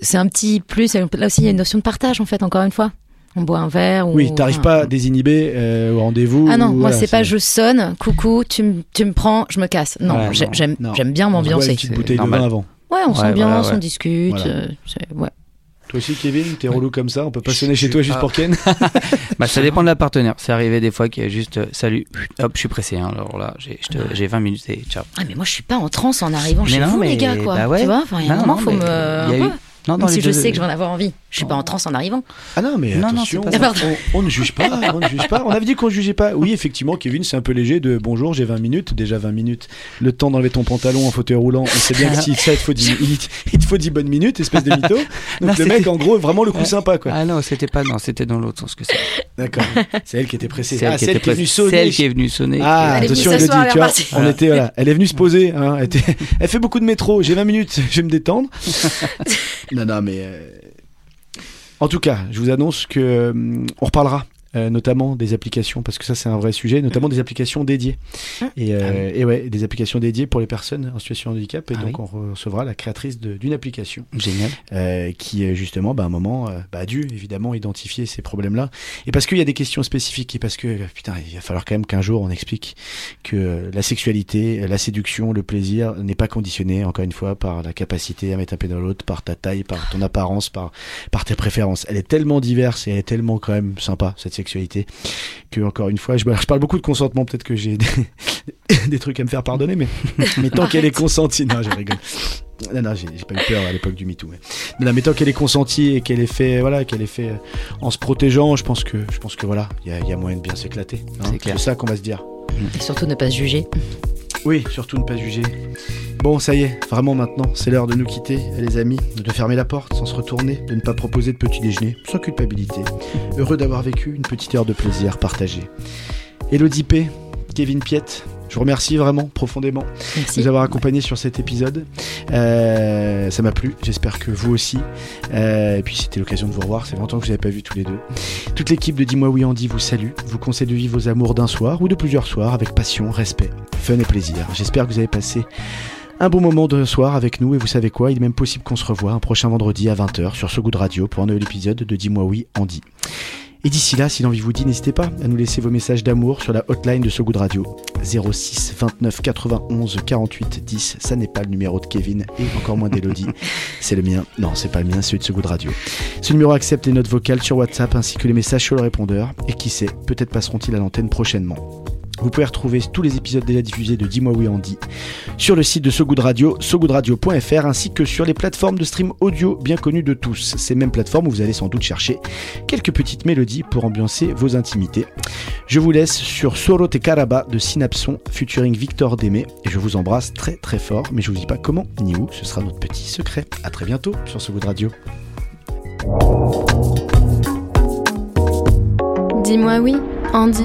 c'est un petit plus. Là aussi, il y a une notion de partage, en fait, encore une fois. On boit un verre. Oui, ou- t'arrives enfin, pas désinhibé euh, au rendez-vous. Ah non, ou moi voilà, c'est pas je sonne, coucou, tu, me- tu me prends, je me casse. Non, Ouais, j'aime bien On se boit m'ambiancer. une petite bouteille normal. de vin avant. Ouais, on Ouais, s'ambiance, voilà, ouais. on discute. Voilà. euh, ouais. Toi aussi, Kevin, t'es relou comme ça On peut pas sonner chez toi juste pour Ken [laughs] Bah, ça dépend de la partenaire. C'est arrivé des fois qu'il y a juste, euh, salut, hop, je suis pressé. hein. Alors là, j'ai, je te- j'ai 20 minutes et ciao. Ah mais moi je suis pas en transe en arrivant Mais chez non, vous mais les gars quoi. bah ouais. Tu vois, enfin il y a un Non, moment non, faut mais me il y a eu-. Non, Même dans si je deux- sais que je vais en avoir envie. Je suis pas en transe en arrivant. Ah non, mais Non, attention, pas on, on ne juge pas, on ne juge pas. On avait dit qu'on jugeait pas. Oui, effectivement, Kevin, c'est un peu léger de bonjour, j'ai 20 minutes, déjà 20 minutes. Le temps d'enlever ton pantalon en fauteuil roulant, on sait bien que si ça, il te faut 10, il, il te faut 10 bonnes minutes, espèce de mytho. [laughs] Donc Non, le mec, en gros, vraiment le coup sympa, quoi. Ah non, c'était pas, non, c'était dans l'autre sens que ça. D'accord. C'est elle qui était pressée. C'est elle Ah, qui c'est elle était qui est venue sonner. C'est elle qui est venue sonner. Ah, Elle est venue attention, elle est tu vois, on était, voilà. [laughs] Elle est venue se poser, hein, elle, était- elle fait beaucoup de métro, j'ai 20 minutes, [laughs] je vais me détendre. non, non, mais. euh, En tout cas, je vous annonce que hum, on reparlera. Euh, notamment des applications, parce que ça c'est un vrai sujet, notamment des applications dédiées. Et, euh, Ah oui. et ouais, des applications dédiées pour les personnes en situation de handicap. Et Ah donc oui. on recevra la créatrice d'une application Génial. euh, qui justement bah, à un moment bah, a dû évidemment identifier ces problèmes-là et parce qu'il y a des questions spécifiques et parce que putain il va falloir quand même qu'un jour on explique que la sexualité, la séduction, le plaisir n'est pas conditionné encore une fois par la capacité à mettre un pied dans l'autre, par ta taille, par ton apparence, par par tes préférences. Elle est tellement diverse et elle est tellement quand même sympa cette sexualité que encore une fois je, je parle beaucoup de consentement peut-être que j'ai des, [laughs] des trucs à me faire pardonner mais [laughs] mais tant qu'elle est consentie non je rigole Non, non, j'ai pas eu peur à l'époque du MeToo. Mais... Non, non, mais tant qu'elle est consentie et qu'elle est fait, voilà, qu'elle est fait euh, en se protégeant, je pense que, je pense que voilà, il y, a- il y a moyen de bien s'éclater. hein. C'est ça qu'on va se dire. Et surtout ne pas se juger. Oui, surtout ne pas juger. Bon, ça y est, vraiment maintenant, c'est l'heure de nous quitter, les amis, de fermer la porte sans se retourner, de ne pas proposer de petit déjeuner, sans culpabilité. Heureux d'avoir vécu une petite heure de plaisir partagée. Elodie P, Kevin Piette, je vous remercie vraiment profondément de nous avoir accompagnés sur cet épisode. Euh, ça m'a plu, j'espère que vous aussi. Euh, et puis c'était l'occasion de vous revoir, c'est longtemps que je vous avais pas vu tous les deux. Toute l'équipe de Dis-moi oui Andy vous salue, vous conseille de vivre vos amours d'un soir ou de plusieurs soirs avec passion, respect, fun et plaisir. J'espère que vous avez passé un bon moment de soir avec nous et vous savez quoi, il est même possible qu'on se revoie un prochain vendredi à 20h sur ce goût de radio pour un nouvel épisode de Dis-moi oui Andy. Et d'ici là, si l'envie vous dit, n'hésitez pas à nous laisser vos messages d'amour sur la hotline de ce goût de radio 06 29 91 48 10. Ça n'est pas le numéro de Kevin et encore moins d'Elodie. [laughs] c'est le mien. Non, c'est pas le mien, c'est celui de radio. Ce numéro accepte les notes vocales sur WhatsApp ainsi que les messages sur le répondeur. Et qui sait, peut-être passeront-ils à l'antenne prochainement. Vous pouvez retrouver tous les épisodes déjà diffusés de Dis-moi oui Andy sur le site de So Good Radio, sogoodradio.fr ainsi que sur les plateformes de stream audio bien connues de tous. Ces mêmes plateformes où vous allez sans doute chercher quelques petites mélodies pour ambiancer vos intimités. Je vous laisse sur Soro Te Karaba de Synapson featuring Victor Démé et je vous embrasse très très fort mais je vous dis pas comment ni où, ce sera notre petit secret. À très bientôt sur So Good Radio. Dis-moi oui, Andy.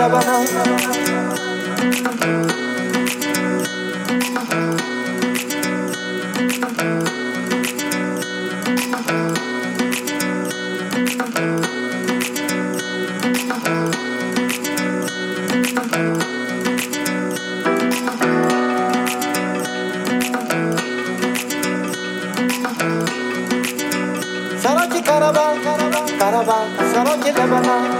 Shabana. Saroki Karaba, Karaba, Saroki Lebanon.